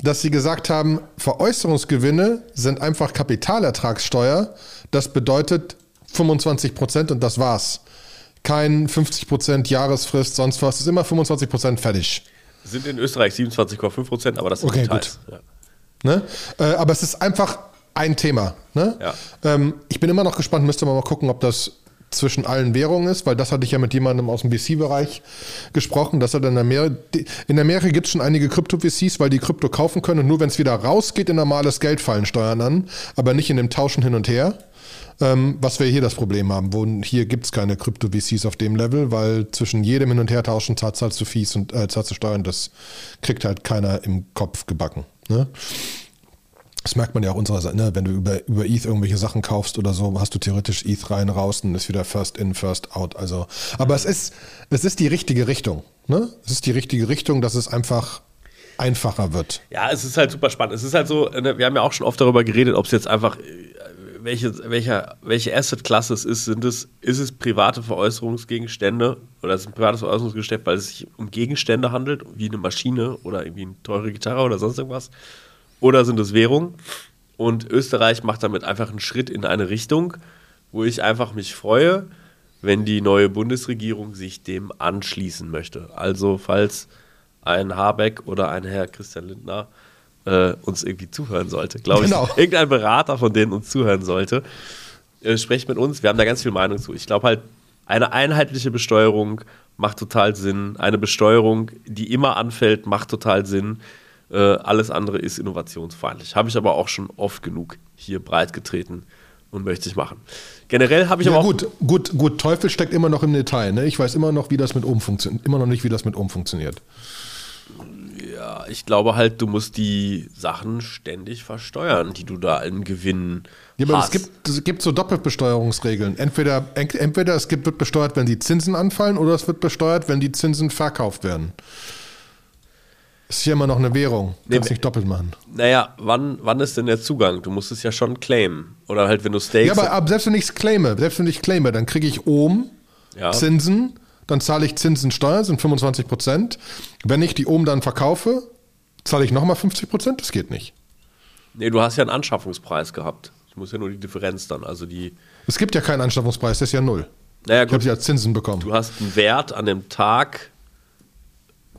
dass sie gesagt haben, Veräußerungsgewinne sind einfach Kapitalertragssteuer. Das bedeutet 25 Prozent und das war's. Kein 50 Prozent Jahresfrist, sonst was. Es ist immer 25 Prozent fertig. Sind in Österreich 27,5 Prozent, aber das sind okay, Details. Gut. Ja. Ne? Äh, aber es ist einfach ein Thema. Ne? Ja. Ähm, ich bin immer noch gespannt, müsste man mal gucken, ob das zwischen allen Währungen ist, weil das hatte ich ja mit jemandem aus dem VC-Bereich gesprochen, dass er in Amerika, in Amerika gibt es schon einige Krypto-VCs, weil die Krypto kaufen können und nur wenn es wieder rausgeht in normales Geld fallen Steuern an, aber nicht in dem Tauschen hin und her. Ähm, was wir hier das Problem haben, wo hier gibt es keine Krypto-VCs auf dem Level, weil zwischen jedem Hin- und Hertauschen zahlt du Fees und äh, zahlst du Steuern, das kriegt halt keiner im Kopf gebacken. Ne? Das merkt man ja auch unserer ne? wenn du über, über ETH irgendwelche Sachen kaufst oder so, hast du theoretisch ETH rein, raus und ist wieder First in, First out. Also, aber es ist, es ist die richtige Richtung. Ne? Es ist die richtige Richtung, dass es einfach einfacher wird. Ja, es ist halt super spannend. Es ist halt so, ne, wir haben ja auch schon oft darüber geredet, ob es jetzt einfach, äh, welche, welche, welche Asset-Klasse es ist. Sind es, ist es private Veräußerungsgegenstände oder ist es ein privates Veräußerungsgeschäft, weil es sich um Gegenstände handelt, wie eine Maschine oder irgendwie eine teure Gitarre oder sonst irgendwas? oder sind es Währungen? Und Österreich macht damit einfach einen Schritt in eine Richtung, wo ich einfach mich freue, wenn die neue Bundesregierung sich dem anschließen möchte. Also falls ein Habeck oder ein Herr Christian Lindner äh, uns irgendwie zuhören sollte, glaube genau. ich, irgendein Berater von denen uns zuhören sollte, äh, sprecht mit uns. Wir haben da ganz viel Meinung zu. Ich glaube halt, eine einheitliche Besteuerung macht total Sinn. Eine Besteuerung, die immer anfällt, macht total Sinn. Äh, alles andere ist innovationsfeindlich. Habe ich aber auch schon oft genug hier breit getreten und möchte ich machen. Generell habe ich ja, aber auch. Gut, gut, gut, Teufel steckt immer noch im Detail. Ne? Ich weiß immer noch, wie das mit oben funktioniert. Immer noch nicht, wie das mit oben funktioniert. Ich glaube halt, du musst die Sachen ständig versteuern, die du da im Gewinn Ja, aber es hast. gibt, es gibt so Doppelbesteuerungsregeln. Entweder, ent- entweder es gibt, wird besteuert, wenn die Zinsen anfallen, oder es wird besteuert, wenn die Zinsen verkauft werden. Ist ja immer noch eine Währung. Nee, Kannst nicht doppelt machen. Naja, wann, wann ist denn der Zugang? Du musst es ja schon claimen. Oder halt, wenn du Stakes. Ja, aber ab, selbst wenn ich es claime, selbst wenn ich claime, dann kriege ich oben Ja. Zinsen, dann zahle ich Zinsensteuer, sind 25 Prozent. Wenn ich die oben dann verkaufe, zahle ich nochmal 50 Prozent? Das geht nicht. nee, du hast ja einen Anschaffungspreis gehabt. Ich muss ja nur die Differenz dann. Also die. Es gibt ja keinen Anschaffungspreis, das ist ja null. Naja, Ich habe gut. sie als Zinsen bekommen. Du hast einen Wert an dem Tag,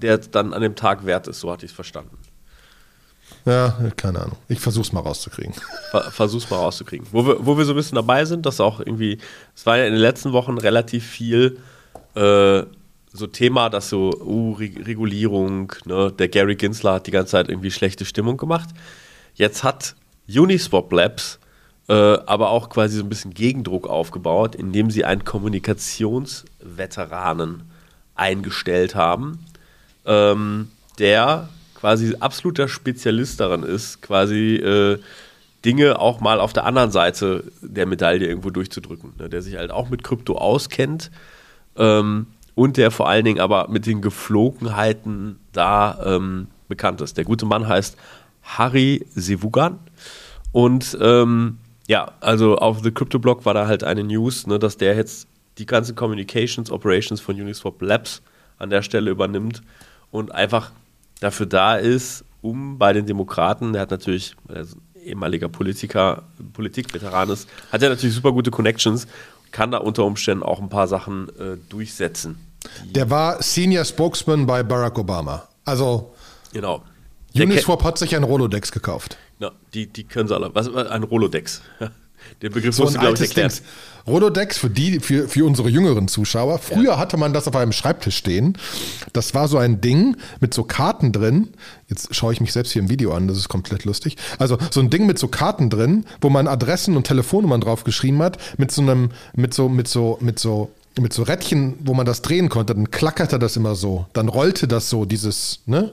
der dann an dem Tag wert ist. So hatte ich es verstanden. Ja, keine Ahnung. Ich versuche es mal rauszukriegen. Ver versuch's mal rauszukriegen. Wo wir, wo wir so ein bisschen dabei sind, dass auch irgendwie, es war ja in den letzten Wochen relativ viel äh, so Thema, dass so, uh, Re Regulierung, ne? der Gary Ginsler hat die ganze Zeit irgendwie schlechte Stimmung gemacht. Jetzt hat Uniswap Labs äh, aber auch quasi so ein bisschen Gegendruck aufgebaut, indem sie einen Kommunikationsveteranen eingestellt haben, ähm, der quasi absoluter Spezialist darin ist, quasi äh, Dinge auch mal auf der anderen Seite der Medaille irgendwo durchzudrücken. Ne? Der sich halt auch mit Krypto auskennt ähm, und der vor allen Dingen aber mit den Geflogenheiten da ähm, bekannt ist. Der gute Mann heißt Harry Sevugan und ähm, ja, also auf The Crypto Blog war da halt eine News, ne, dass der jetzt die ganzen Communications Operations von Uniswap Labs an der Stelle übernimmt und einfach dafür da ist, um bei den Demokraten, der hat natürlich, er ist ein ehemaliger Politiker, Politikveteran ist, hat er natürlich super gute Connections, kann da unter Umständen auch ein paar Sachen äh, durchsetzen. Der war Senior Spokesman bei Barack Obama. Also Genau. Uniswap hat sich ein Rolodex gekauft. Ja, die, die können sie alle. Was ein Rolodex? Den Begriff So musst du, glaube ich, erklären. Dings. Rolodex für die, für, für unsere jüngeren Zuschauer. Früher hatte man das auf einem Schreibtisch stehen. Das war so ein Ding mit so Karten drin. Jetzt schaue ich mich selbst hier im Video an, das ist komplett lustig. Also so ein Ding mit so Karten drin, wo man Adressen und Telefonnummern drauf geschrieben hat, mit so einem, mit so, mit so, mit so, mit so Rädchen, wo man das drehen konnte, dann klackerte das immer so. Dann rollte das so, dieses ne,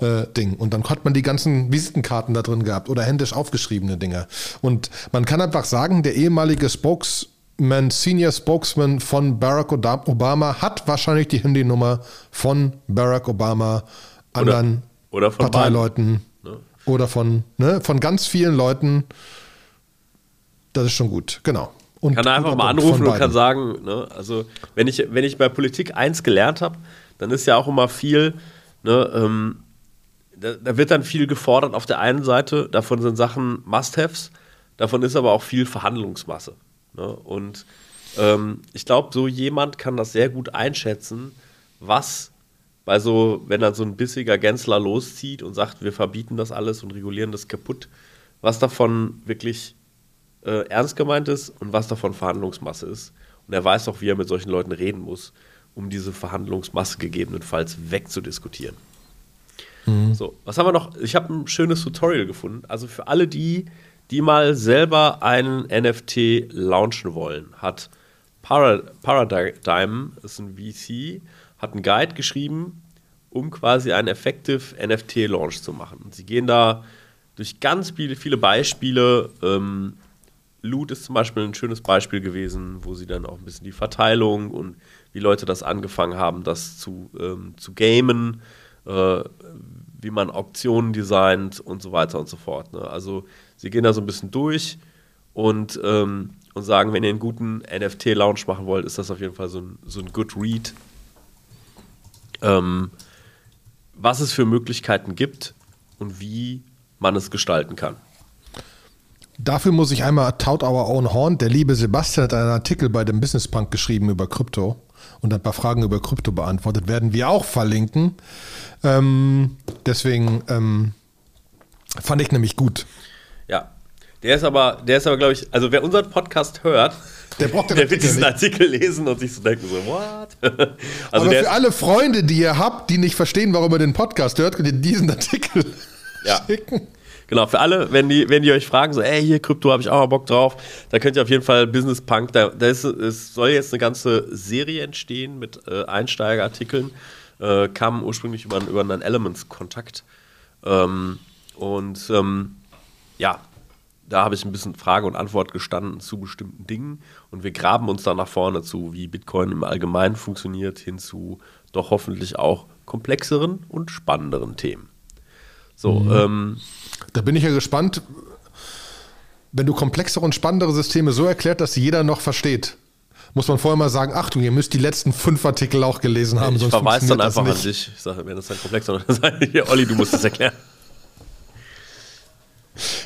äh, Ding. Und dann hat man die ganzen Visitenkarten da drin gehabt oder händisch aufgeschriebene Dinge. Und man kann einfach sagen, der ehemalige Spokesman, Senior Spokesman von Barack Obama hat wahrscheinlich die Handynummer von Barack Obama, anderen oder von Parteileuten Ne? oder von, ne, von ganz vielen Leuten. Das ist schon gut, genau. Und, kann er einfach mal anrufen und kann sagen, ne, also wenn ich, wenn ich bei Politik eins gelernt habe, dann ist ja auch immer viel, ne, ähm, da, da wird dann viel gefordert auf der einen Seite, davon sind Sachen Must-Haves, davon ist aber auch viel Verhandlungsmasse. Ne? Und ähm, ich glaube, so jemand kann das sehr gut einschätzen, was bei so, wenn dann so ein bissiger Gänzler loszieht und sagt, wir verbieten das alles und regulieren das kaputt, was davon wirklich äh, ernst gemeint ist und was davon Verhandlungsmasse ist. Und er weiß auch, wie er mit solchen Leuten reden muss, um diese Verhandlungsmasse gegebenenfalls wegzudiskutieren. So, was haben wir noch? Ich habe ein schönes Tutorial gefunden. Also für alle die, die mal selber einen NFT launchen wollen, hat Para Paradigm, ist ein VC, hat einen Guide geschrieben, um quasi einen Effective NFT-Launch zu machen. Und sie gehen da durch ganz viele, viele Beispiele. Ähm, Loot ist zum Beispiel ein schönes Beispiel gewesen, wo sie dann auch ein bisschen die Verteilung und wie Leute das angefangen haben, das zu, ähm, zu gamen, äh, wie man Auktionen designt und so weiter und so fort. Ne? Also sie gehen da so ein bisschen durch und, ähm, und sagen, wenn ihr einen guten NFT-Launch machen wollt, ist das auf jeden Fall so ein, so ein Good Read. Ähm, was es für Möglichkeiten gibt und wie man es gestalten kann. Dafür muss ich einmal Tout Our Own Horn. Der liebe Sebastian hat einen Artikel bei dem Business Punk geschrieben über Krypto und ein paar Fragen über Krypto beantwortet. Werden wir auch verlinken. Ähm, deswegen ähm, fand ich nämlich gut. Ja. Der ist aber, der ist aber, glaube ich, also wer unseren Podcast hört, Der braucht den der wird diesen nicht. Artikel lesen und sich so denken, so, what? also Aber für alle Freunde, die ihr habt, die nicht verstehen, warum ihr den Podcast hört, könnt ihr diesen Artikel Ja. schicken. Genau, für alle, wenn die, wenn die euch fragen, so, ey, hier Krypto habe ich auch mal Bock drauf, da könnt ihr auf jeden Fall Business Punk, da, da ist, es soll jetzt eine ganze Serie entstehen mit äh, Einsteigerartikeln, äh, kam ursprünglich über, einen- über einen Elements-Kontakt Ähm, und ähm, ja, da habe ich ein bisschen Frage und Antwort gestanden zu bestimmten Dingen und wir graben uns dann nach vorne zu, wie Bitcoin im Allgemeinen funktioniert, hin zu doch hoffentlich auch komplexeren und spannenderen Themen. So, mhm. ähm, da bin ich ja gespannt, wenn du komplexere und spannendere Systeme so erklärt, dass jeder noch versteht. Muss man vorher mal sagen, Achtung, ihr müsst die letzten fünf Artikel auch gelesen haben. Ich verweise dann einfach an dich. Ich sage, wenn das dann komplex ist, sage ich, Olli, du musst das erklären.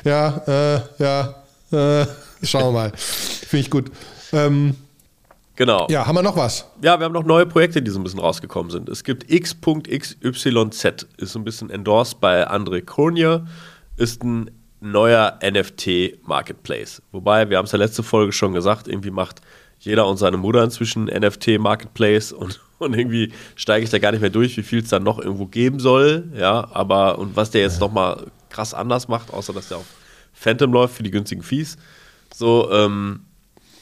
Ja, äh, ja, äh, schauen wir mal. Finde ich gut. Ähm, genau. Ja, haben wir noch was? Ja, wir haben noch neue Projekte, die so ein bisschen rausgekommen sind. Es gibt X.XYZ, ist so ein bisschen endorsed bei André Cornier, ist ein neuer NFT-Marketplace. Wobei, wir haben es ja letzte Folge schon gesagt, irgendwie macht jeder und seine Mutter inzwischen NFT-Marketplace und, und irgendwie steige ich da gar nicht mehr durch, wie viel es dann noch irgendwo geben soll. Ja, aber und was der jetzt nochmal krass anders macht, außer dass der auf Phantom läuft für die günstigen Fees. So, ähm,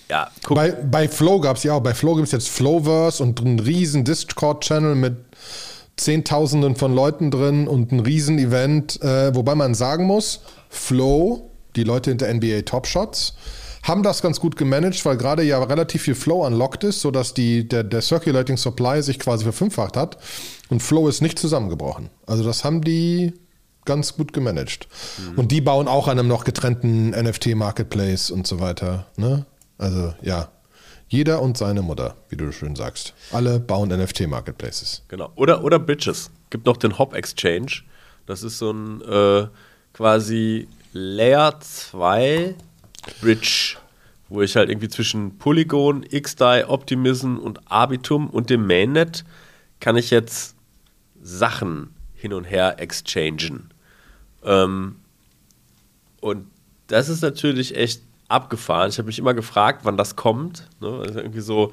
ja, guck. Bei, bei Flow gab es ja auch, bei Flow gibt es jetzt Flowverse und einen riesen Discord-Channel mit Zehntausenden von Leuten drin und ein riesen Event, äh, wobei man sagen muss, Flow, die Leute hinter NBA Top Shots, haben das ganz gut gemanagt, weil gerade ja relativ viel Flow unlocked ist, sodass die, der, der Circulating Supply sich quasi verfünffacht hat und Flow ist nicht zusammengebrochen. Also das haben die ganz gut gemanagt. Mhm. Und die bauen auch an einem noch getrennten NFT-Marketplace und so weiter. Ne? Also ja, jeder und seine Mutter, wie du schön sagst. Alle bauen NFT-Marketplaces. Genau. Oder, oder Bridges. Gibt noch den Hop Exchange. Das ist so ein äh, quasi Layer 2 Bridge, wo ich halt irgendwie zwischen Polygon, XDAI, Optimism und Arbitum und dem Mainnet kann ich jetzt Sachen hin und her exchangen. Ähm, und das ist natürlich echt abgefahren. Ich habe mich immer gefragt, wann das kommt. Ne? Also irgendwie so,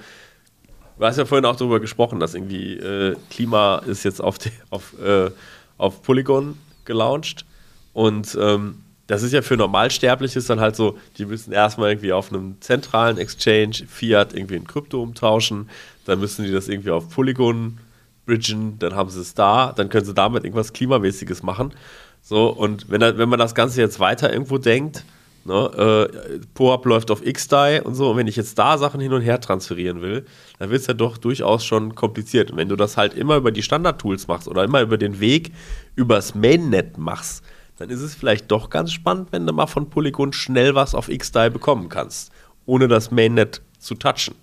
du hast ja vorhin auch darüber gesprochen, dass irgendwie äh, Klima ist jetzt auf, die, auf, äh, auf Polygon gelauncht. Und ähm, das ist ja für Normalsterbliche dann halt so, die müssen erstmal irgendwie auf einem zentralen Exchange Fiat irgendwie in Krypto umtauschen, dann müssen die das irgendwie auf Polygon bridgen, dann haben sie es da, dann können sie damit irgendwas Klimamäßiges machen. So, und wenn, wenn man das Ganze jetzt weiter irgendwo denkt, ne, äh, POAP läuft auf XDAI und so, und wenn ich jetzt da Sachen hin und her transferieren will, dann wird es ja doch durchaus schon kompliziert. Und wenn du das halt immer über die Standard-Tools machst oder immer über den Weg übers Mainnet machst, dann ist es vielleicht doch ganz spannend, wenn du mal von Polygon schnell was auf XDAI bekommen kannst, ohne das Mainnet zu touchen.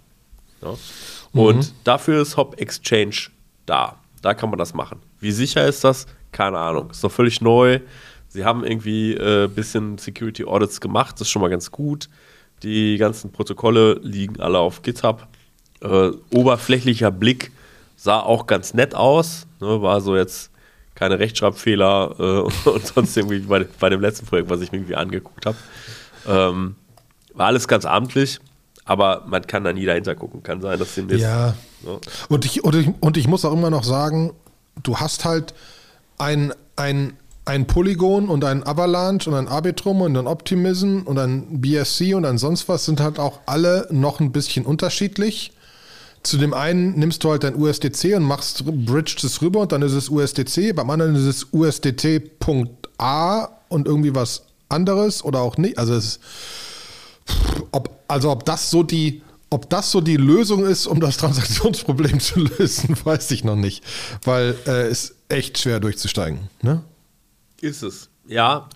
Ja? Und mhm. dafür ist Hop Exchange da. Da kann man das machen. Wie sicher ist das? keine Ahnung, ist noch völlig neu. Sie haben irgendwie ein äh, bisschen Security Audits gemacht, das ist schon mal ganz gut. Die ganzen Protokolle liegen alle auf GitHub. Äh, oberflächlicher Blick sah auch ganz nett aus, ne, war so jetzt keine Rechtschreibfehler äh, und sonst irgendwie bei, bei, dem letzten Projekt, was ich mir irgendwie angeguckt habe. Ähm, war alles ganz amtlich, aber man kann da nie dahinter gucken. Kann sein, dass demnächst. Ja. Ne? Und, ich, und, ich, und ich muss auch immer noch sagen, du hast halt ein, ein, ein Polygon und ein Avalanche und ein Arbitrum und ein Optimism und ein BSC und ein sonst was sind halt auch alle noch ein bisschen unterschiedlich. Zu dem einen nimmst du halt dein USDC und machst, bridged es rüber und dann ist es USDC, beim anderen ist es USDT.A und irgendwie was anderes oder auch nicht. Also es ob, also ob das so die, ob das so die Lösung ist, um das Transaktionsproblem zu lösen, weiß ich noch nicht. Weil äh, es echt schwer durchzusteigen. Ne? Ist es. Ja.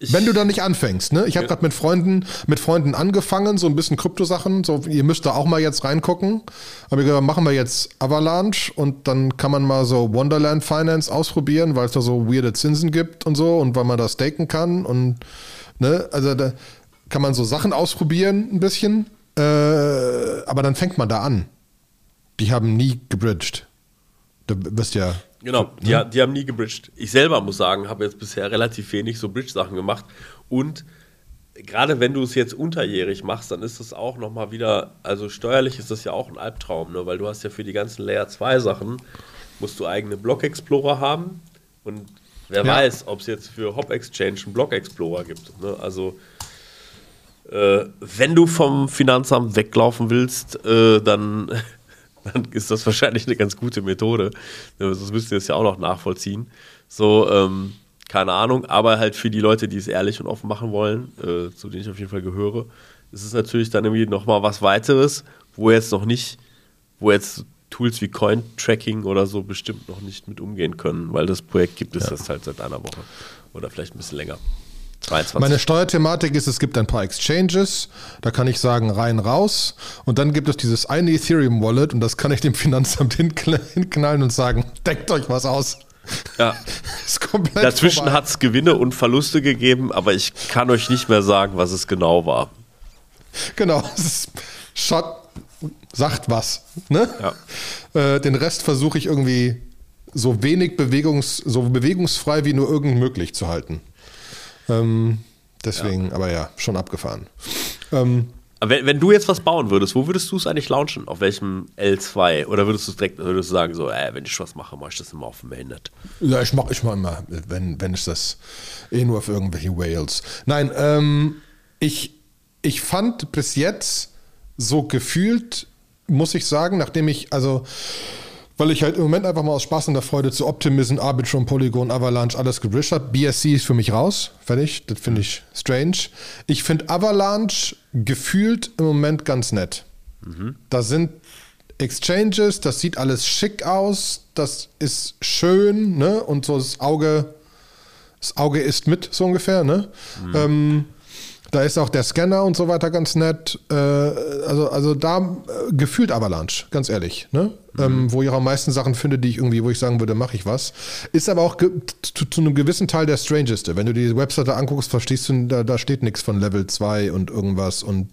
Ich Wenn du da nicht anfängst, ne? Ich habe ja. gerade mit Freunden, mit Freunden angefangen, so ein bisschen Kryptosachen. So, ihr müsst da auch mal jetzt reingucken. Aber gesagt, machen wir jetzt Avalanche und dann kann man mal so Wonderland Finance ausprobieren, weil es da so weirde Zinsen gibt und so und weil man da staken kann und ne, also da kann man so Sachen ausprobieren ein bisschen. Äh, aber dann fängt man da an. Die haben nie gebridged. Du bist ja. Genau, die, ne? die haben nie gebridged. Ich selber muss sagen, habe jetzt bisher relativ wenig so Bridge-Sachen gemacht. Und gerade wenn du es jetzt unterjährig machst, dann ist das auch nochmal wieder, also steuerlich ist das ja auch ein Albtraum, ne? weil du hast ja für die ganzen Layer 2 Sachen, musst du eigene Block Explorer haben. Und wer ja. weiß, ob es jetzt für Hop Exchange einen Block Explorer gibt. Ne? Also äh, wenn du vom Finanzamt weglaufen willst, äh, dann dann ist das wahrscheinlich eine ganz gute Methode. Sonst müsst ihr das ja auch noch nachvollziehen. So, ähm, keine Ahnung, aber halt für die Leute, die es ehrlich und offen machen wollen, äh, zu denen ich auf jeden Fall gehöre, ist es natürlich dann irgendwie nochmal was weiteres, wo jetzt noch nicht, wo jetzt Tools wie Coin-Tracking oder so bestimmt noch nicht mit umgehen können, weil das Projekt gibt es ja. jetzt halt seit einer Woche oder vielleicht ein bisschen länger. 22. Meine Steuerthematik ist, es gibt ein paar Exchanges, da kann ich sagen rein, raus und dann gibt es dieses eine Ethereum Wallet und das kann ich dem Finanzamt hinknallen und sagen, deckt euch was aus. Ja. Dazwischen hat es Gewinne und Verluste gegeben, aber ich kann euch nicht mehr sagen, was es genau war. Genau, es ist Shot sagt was. Ne? Ja. Äh, den Rest versuche ich irgendwie so wenig Bewegungs, so bewegungsfrei wie nur irgend möglich zu halten. Ähm, deswegen, ja. aber ja, schon abgefahren. Ähm, wenn, wenn, du jetzt was bauen würdest, wo würdest du es eigentlich launchen? Auf welchem L2? Oder würdest du direkt würdest du sagen, so, äh, wenn ich was mache, mache ich das immer auf dem Mainnet? Ja, ich mache ich mach immer, wenn, wenn ich das eh nur auf irgendwelche Whales. Nein, ähm, ich, ich fand bis jetzt so gefühlt, muss ich sagen, nachdem ich, also weil ich halt im Moment einfach mal aus Spaß und der Freude zu Optimism, Arbitrum, Polygon, Avalanche alles gebrischt habe. BSC ist für mich raus. Fertig. Das finde ich strange. Ich finde Avalanche gefühlt im Moment ganz nett. Mhm. Da sind Exchanges, das sieht alles schick aus, das ist schön, ne? Und so das Auge, das Auge ist mit, so ungefähr, ne? Mhm. Ähm, da ist auch der Scanner und so weiter ganz nett. Äh, also, also da äh, gefühlt Avalanche, ganz ehrlich. Ne? Mhm. Ähm, wo ich auch am meisten Sachen finde, die ich irgendwie, wo ich sagen würde, mache ich was. Ist aber auch zu, zu, einem gewissen Teil der strangeste. Wenn du die Webseite anguckst, verstehst du, da, da steht nichts von Level 2 und irgendwas und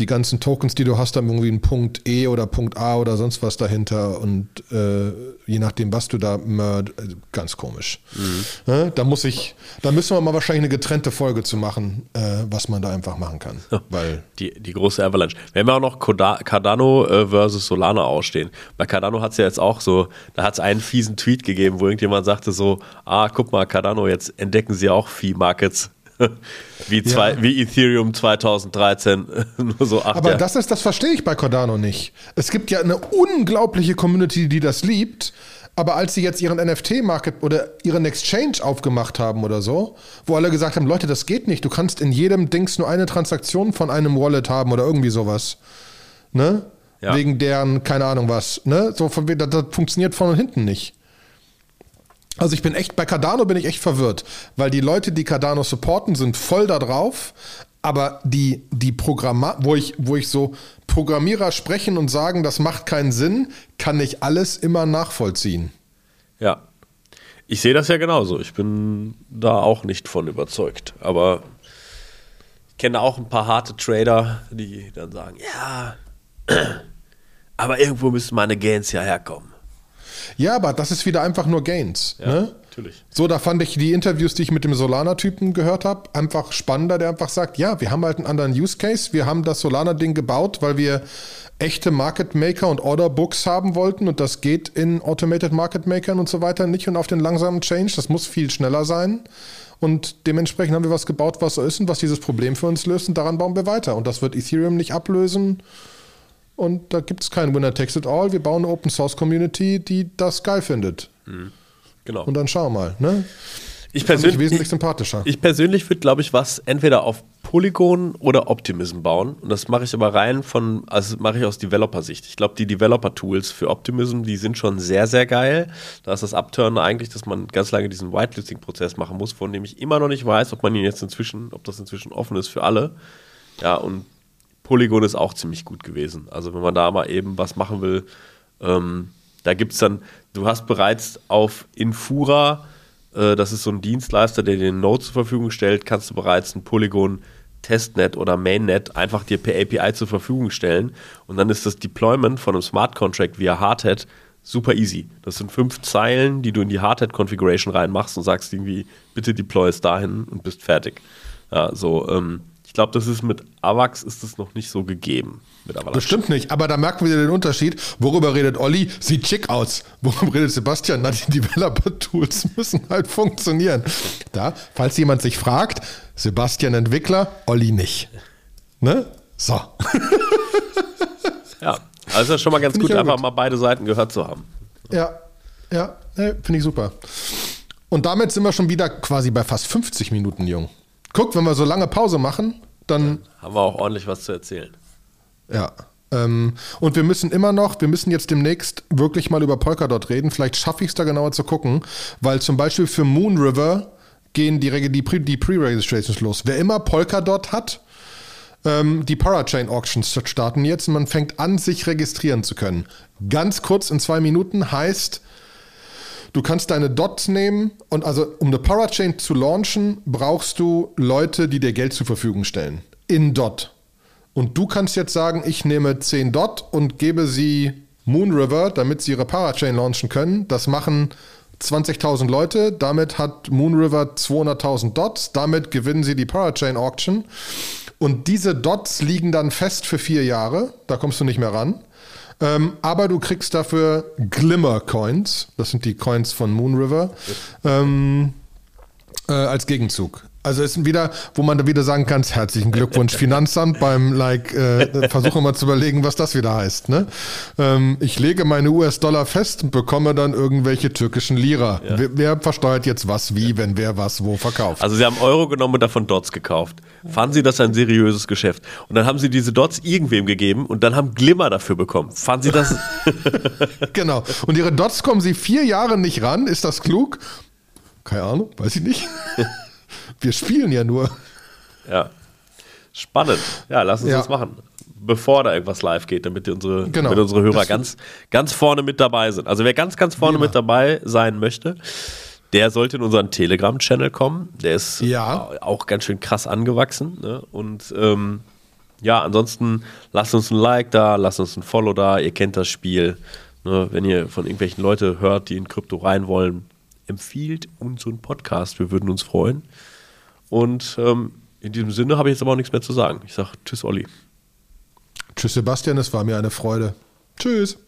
die ganzen Tokens, die du hast, haben irgendwie einen Punkt E oder Punkt A oder sonst was dahinter und äh, je nachdem, was du da äh, ganz komisch. Mhm. Ja, da muss ich, da müssen wir mal wahrscheinlich eine getrennte Folge zu machen, äh, was man da einfach machen kann. Weil die, die große Avalanche. Wir haben ja auch noch Cardano äh, versus Solana ausstehen. Bei Cardano hat es ja jetzt auch so, da hat es einen fiesen Tweet gegeben, wo irgendjemand sagte so, ah, guck mal, Cardano, jetzt entdecken sie auch Fee-Markets wie, zwei, ja. wie Ethereum 2013. Nur so acht Aber Jahre. das ist, das verstehe ich bei Cardano nicht. Es gibt ja eine unglaubliche Community, die das liebt. Aber als sie jetzt ihren NFT-Market oder ihren Exchange aufgemacht haben oder so, wo alle gesagt haben, Leute, das geht nicht. Du kannst in jedem Dings nur eine Transaktion von einem Wallet haben oder irgendwie sowas. Ne? Ja. Wegen deren, keine Ahnung was. Ne? So, das, das funktioniert vorne und hinten nicht. Also ich bin echt, bei Cardano bin ich echt verwirrt, weil die Leute, die Cardano supporten, sind voll da drauf, aber die, die Programmer, wo ich, wo ich so Programmierer sprechen und sagen, das macht keinen Sinn, kann ich alles immer nachvollziehen. Ja. Ich sehe das ja genauso. Ich bin da auch nicht von überzeugt. Aber ich kenne auch ein paar harte Trader, die dann sagen, ja, aber irgendwo müssen meine Gains ja herkommen. Ja, aber das ist wieder einfach nur Gains. Ja, ne? natürlich. So, da fand ich die Interviews, die ich mit dem Solana-Typen gehört habe, einfach spannender, der einfach sagt, ja, wir haben halt einen anderen Use Case. Wir haben das Solana-Ding gebaut, weil wir echte Market Maker und Order Books haben wollten und das geht in Automated Market Makern und so weiter nicht und auf den langsamen Change. Das muss viel schneller sein. Und dementsprechend haben wir was gebaut, was so ist und was dieses Problem für uns löst und daran bauen wir weiter. Und das wird Ethereum nicht ablösen. Und da gibt es kein Winner Takes It All. Wir bauen eine Open Source Community, die das geil findet. Mhm. Genau. Und dann schauen wir mal. Ne? Ich persönlich, wesentlich sympathischer. Ich persönlich würde, glaube ich, was entweder auf Polygon oder Optimism bauen. Und das mache ich aber rein von, also mache ich aus Developer-Sicht. Ich glaube, die Developer-Tools für Optimism, die sind schon sehr, sehr geil. Da ist das Upturn eigentlich, dass man ganz lange diesen Whitelisting-Prozess machen muss, von dem ich immer noch nicht weiß, ob man ihn jetzt inzwischen, ob das inzwischen offen ist für alle. Ja, und Polygon ist auch ziemlich gut gewesen. Also wenn man da mal eben was machen will, ähm, da gibt es dann, du hast bereits auf Infura, äh, das ist so ein Dienstleister, der dir den Node zur Verfügung stellt, kannst du bereits ein Polygon Testnet oder Mainnet einfach dir per API zur Verfügung stellen und dann ist das Deployment von einem Smart Contract via Hardhead super easy. Das sind fünf Zeilen, die du in die Hardhead Configuration reinmachst und sagst irgendwie, bitte deploy es dahin und bist fertig. Ja, so, ähm, glaube, das ist mit AVAX ist das noch nicht so gegeben. Mit Bestimmt nicht, aber da merken wir den Unterschied. Worüber redet Olli? Sieht schick aus. Worüber redet Sebastian? Na, die Developer-Tools müssen halt funktionieren. Da, falls jemand sich fragt, Sebastian Entwickler, Olli nicht. Ne? So. ja, also schon mal ganz Find gut, einfach gut. mal beide Seiten gehört zu haben. Ja, ja, ne, finde ich super. Und damit sind wir schon wieder quasi bei fast 50 Minuten, Jung. Guck, wenn wir so lange Pause machen, dann. Haben wir auch ordentlich was zu erzählen. Ja. Ähm, und wir müssen immer noch, wir müssen jetzt demnächst wirklich mal über Polkadot reden. Vielleicht schaffe ich es da genauer zu gucken, weil zum Beispiel für Moon River gehen die, die, die Pre-Registrations los. Wer immer Polkadot hat, ähm, die Parachain Auctions starten jetzt und man fängt an, sich registrieren zu können. Ganz kurz in zwei Minuten heißt, du kannst deine Dots nehmen und also um eine Parachain zu launchen, brauchst du Leute, die dir Geld zur Verfügung stellen. In Dot. Und du kannst jetzt sagen, ich nehme 10 Dot und gebe sie Moon River, damit sie ihre Parachain launchen können. Das machen 20.000 Leute. Damit hat Moon River 200.000 Dots. Damit gewinnen sie die Parachain Auction. Und diese Dots liegen dann fest für vier Jahre. Da kommst du nicht mehr ran. Ähm, aber du kriegst dafür Glimmer Coins. Das sind die Coins von Moon River. Ähm, äh, als Gegenzug. Also ist wieder, wo man da wieder sagen kann, herzlichen Glückwunsch Finanzamt beim Like, äh, versuche mal zu überlegen, was das wieder heißt. Ne? Ähm, ich lege meine US-Dollar fest und bekomme dann irgendwelche türkischen Lira. Ja. Wer, wer, versteuert jetzt was, wie, wenn wer was wo verkauft? Also Sie haben Euro genommen und davon Dots gekauft. Fanden Sie das ein seriöses Geschäft? Und dann haben Sie diese Dots irgendwem gegeben und dann haben Glimmer dafür bekommen. Fanden Sie das? genau. Und Ihre Dots kommen Sie vier Jahre nicht ran. Ist das klug? Keine Ahnung, weiß ich nicht. Wir spielen ja nur. Ja. Spannend. Ja, lass uns ja. das machen. Bevor da irgendwas live geht, damit unsere, genau. damit unsere Hörer ganz, ganz vorne mit dabei sind. Also wer ganz, ganz vorne mit dabei sein möchte, der sollte in unseren Telegram-Channel kommen. Der ist ja. auch ganz schön krass angewachsen. Ne? Und ähm, ja, ansonsten lasst uns ein Like da, lasst uns ein Follow da. Ihr kennt das Spiel. Ne? Wenn ihr von irgendwelchen Leuten hört, die in Krypto rein wollen, empfiehlt unseren Podcast. Wir würden uns freuen. Und ähm, in diesem Sinne habe ich jetzt aber auch nichts mehr zu sagen. Ich sage Tschüss, Olli. Tschüss, Sebastian. Es war mir eine Freude. Tschüss.